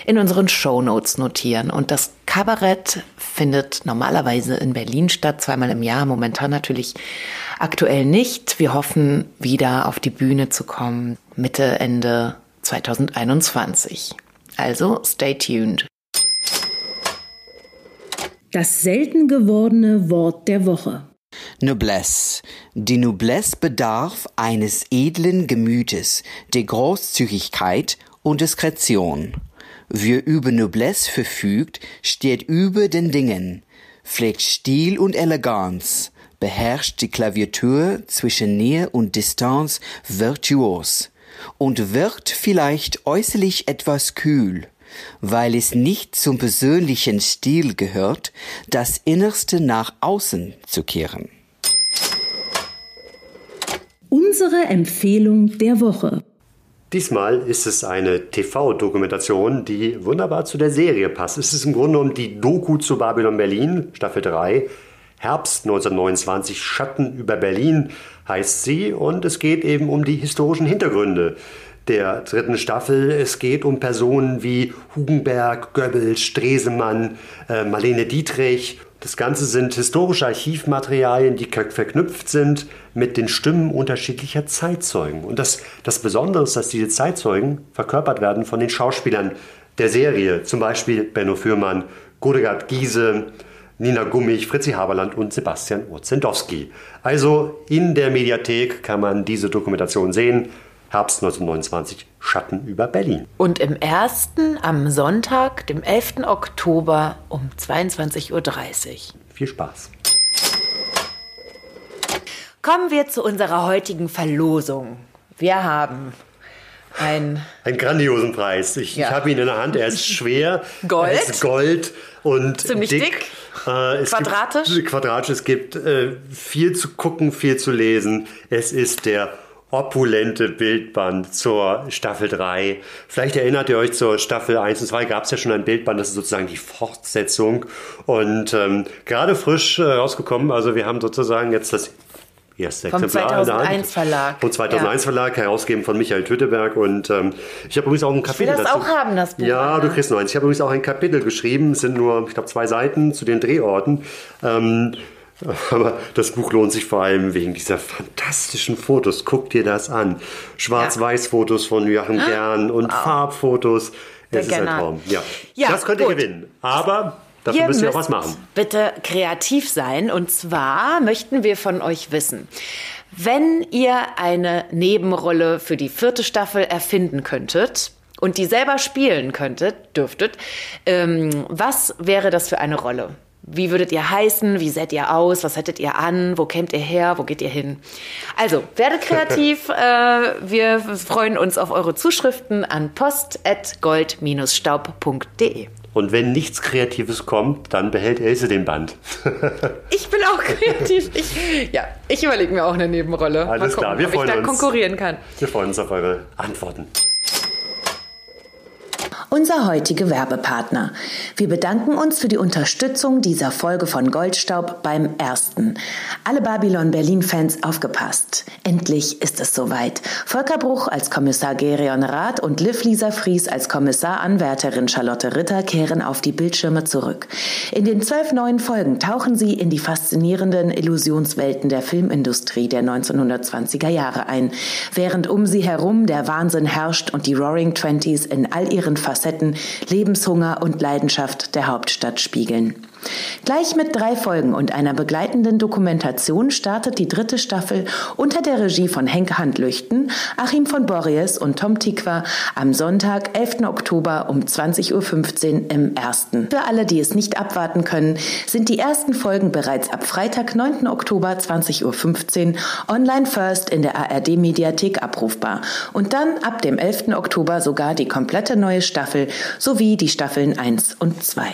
in unseren Show Notes notieren. Und das Kabarett findet normalerweise in Berlin statt, zweimal im Jahr, momentan natürlich aktuell nicht. Wir hoffen, wieder auf die Bühne zu kommen, Mitte, Ende 2021. Also, stay tuned. Das selten gewordene Wort der Woche. Noblesse. Die Noblesse bedarf eines edlen Gemütes, der Großzügigkeit und Diskretion. Wer über Noblesse verfügt, steht über den Dingen, pflegt Stil und Eleganz, beherrscht die Klaviatur zwischen Nähe und Distanz virtuos und wird vielleicht äußerlich etwas kühl weil es nicht zum persönlichen Stil gehört, das Innerste nach außen zu kehren. Unsere Empfehlung der Woche. Diesmal ist es eine TV-Dokumentation, die wunderbar zu der Serie passt. Es ist im Grunde genommen die Doku zu Babylon Berlin, Staffel 3. Herbst 1929, Schatten über Berlin heißt sie und es geht eben um die historischen Hintergründe der dritten Staffel. Es geht um Personen wie Hugenberg, Goebbels, Stresemann, äh, Marlene Dietrich. Das Ganze sind historische Archivmaterialien, die verknüpft sind mit den Stimmen unterschiedlicher Zeitzeugen. Und das, das Besondere ist, dass diese Zeitzeugen verkörpert werden von den Schauspielern der Serie. Zum Beispiel Benno Fürmann, Godegard Giese, Nina Gummich, Fritzi Haberland und Sebastian Urzendowski. Also in der Mediathek kann man diese Dokumentation sehen. Herbst 1929 Schatten über Berlin. Und im ersten am Sonntag, dem 11. Oktober um 22.30 Uhr. Viel Spaß. Kommen wir zu unserer heutigen Verlosung. Wir haben ein einen grandiosen Preis. Ich, ja. ich habe ihn in der Hand. Er ist schwer. Gold. Er ist Gold und ziemlich dick. dick. Äh, quadratisch. Gibt, quadratisch. Es gibt äh, viel zu gucken, viel zu lesen. Es ist der opulente Bildband zur Staffel 3. Vielleicht erinnert ihr euch zur Staffel 1 und 2 gab es ja schon ein Bildband, das ist sozusagen die Fortsetzung und ähm, gerade frisch äh, rausgekommen. Also wir haben sozusagen jetzt das erste Vom Exemplar 2001 Verlag. Vom 2001 ja. Verlag, herausgegeben von Michael Töteberg. Und ähm, ich habe übrigens auch ein Kapitel Ich will das dazu. auch haben, das Buch. Ja, du kriegst noch eins. Ich habe übrigens auch ein Kapitel geschrieben. Es sind nur, ich glaube, zwei Seiten zu den Drehorten. Ähm, aber das Buch lohnt sich vor allem wegen dieser fantastischen Fotos. Guck dir das an. Schwarz-Weiß-Fotos von Joachim Ah, Gern und wow. Farbfotos. Der Es ist ein. Traum. Ja. Ja, das könnt ihr gut. gewinnen. Aber dafür Ihr müsst ihr auch was machen. Bitte kreativ sein. Und zwar möchten wir von euch wissen, Wenn ihr eine Nebenrolle für die vierte Staffel erfinden könntet und die selber spielen könntet, dürftet, ähm, was wäre das für eine Rolle? Wie würdet ihr heißen? Wie seht ihr aus? Was hättet ihr an? Wo kämt ihr her? Wo geht ihr hin? Also, werdet kreativ. äh, wir freuen uns auf eure Zuschriften an post.gold-staub.de. Und wenn nichts Kreatives kommt, dann behält Else den Band. Ich bin auch kreativ. Ich, ja, ich überlege mir auch eine Nebenrolle. Alles gucken, klar, wir ob freuen ich da uns. konkurrieren kann. Wir freuen uns auf eure Antworten. Unser heutiger Werbepartner. Wir bedanken uns für die Unterstützung dieser Folge von Goldstaub beim ersten. Alle Babylon Berlin-Fans aufgepasst. Endlich ist es soweit. Volker Bruch als Kommissar Gerion Rath und Liv Lisa Fries als Kommissaranwärterin Charlotte Ritter kehren auf die Bildschirme zurück. In den zwölf neuen Folgen tauchen sie in die faszinierenden Illusionswelten der Filmindustrie der 1920er Jahre ein, während um sie herum der Wahnsinn herrscht und die Roaring Twenties in all ihren Facetten Lebenshunger und Leidenschaft der Hauptstadt spiegeln. Gleich mit drei Folgen und einer begleitenden Dokumentation startet die dritte Staffel unter der Regie von Henke Handlüchten, Achim von Borries und Tom Tikwa am Sonntag, 11. Oktober um 20.15 Uhr im ersten. Für alle, die es nicht abwarten können, sind die ersten Folgen bereits ab Freitag, 9. Oktober 20.15 Uhr online first in der ARD Mediathek abrufbar und dann ab dem 11. Oktober sogar die komplette neue Staffel sowie die Staffeln 1 und 2.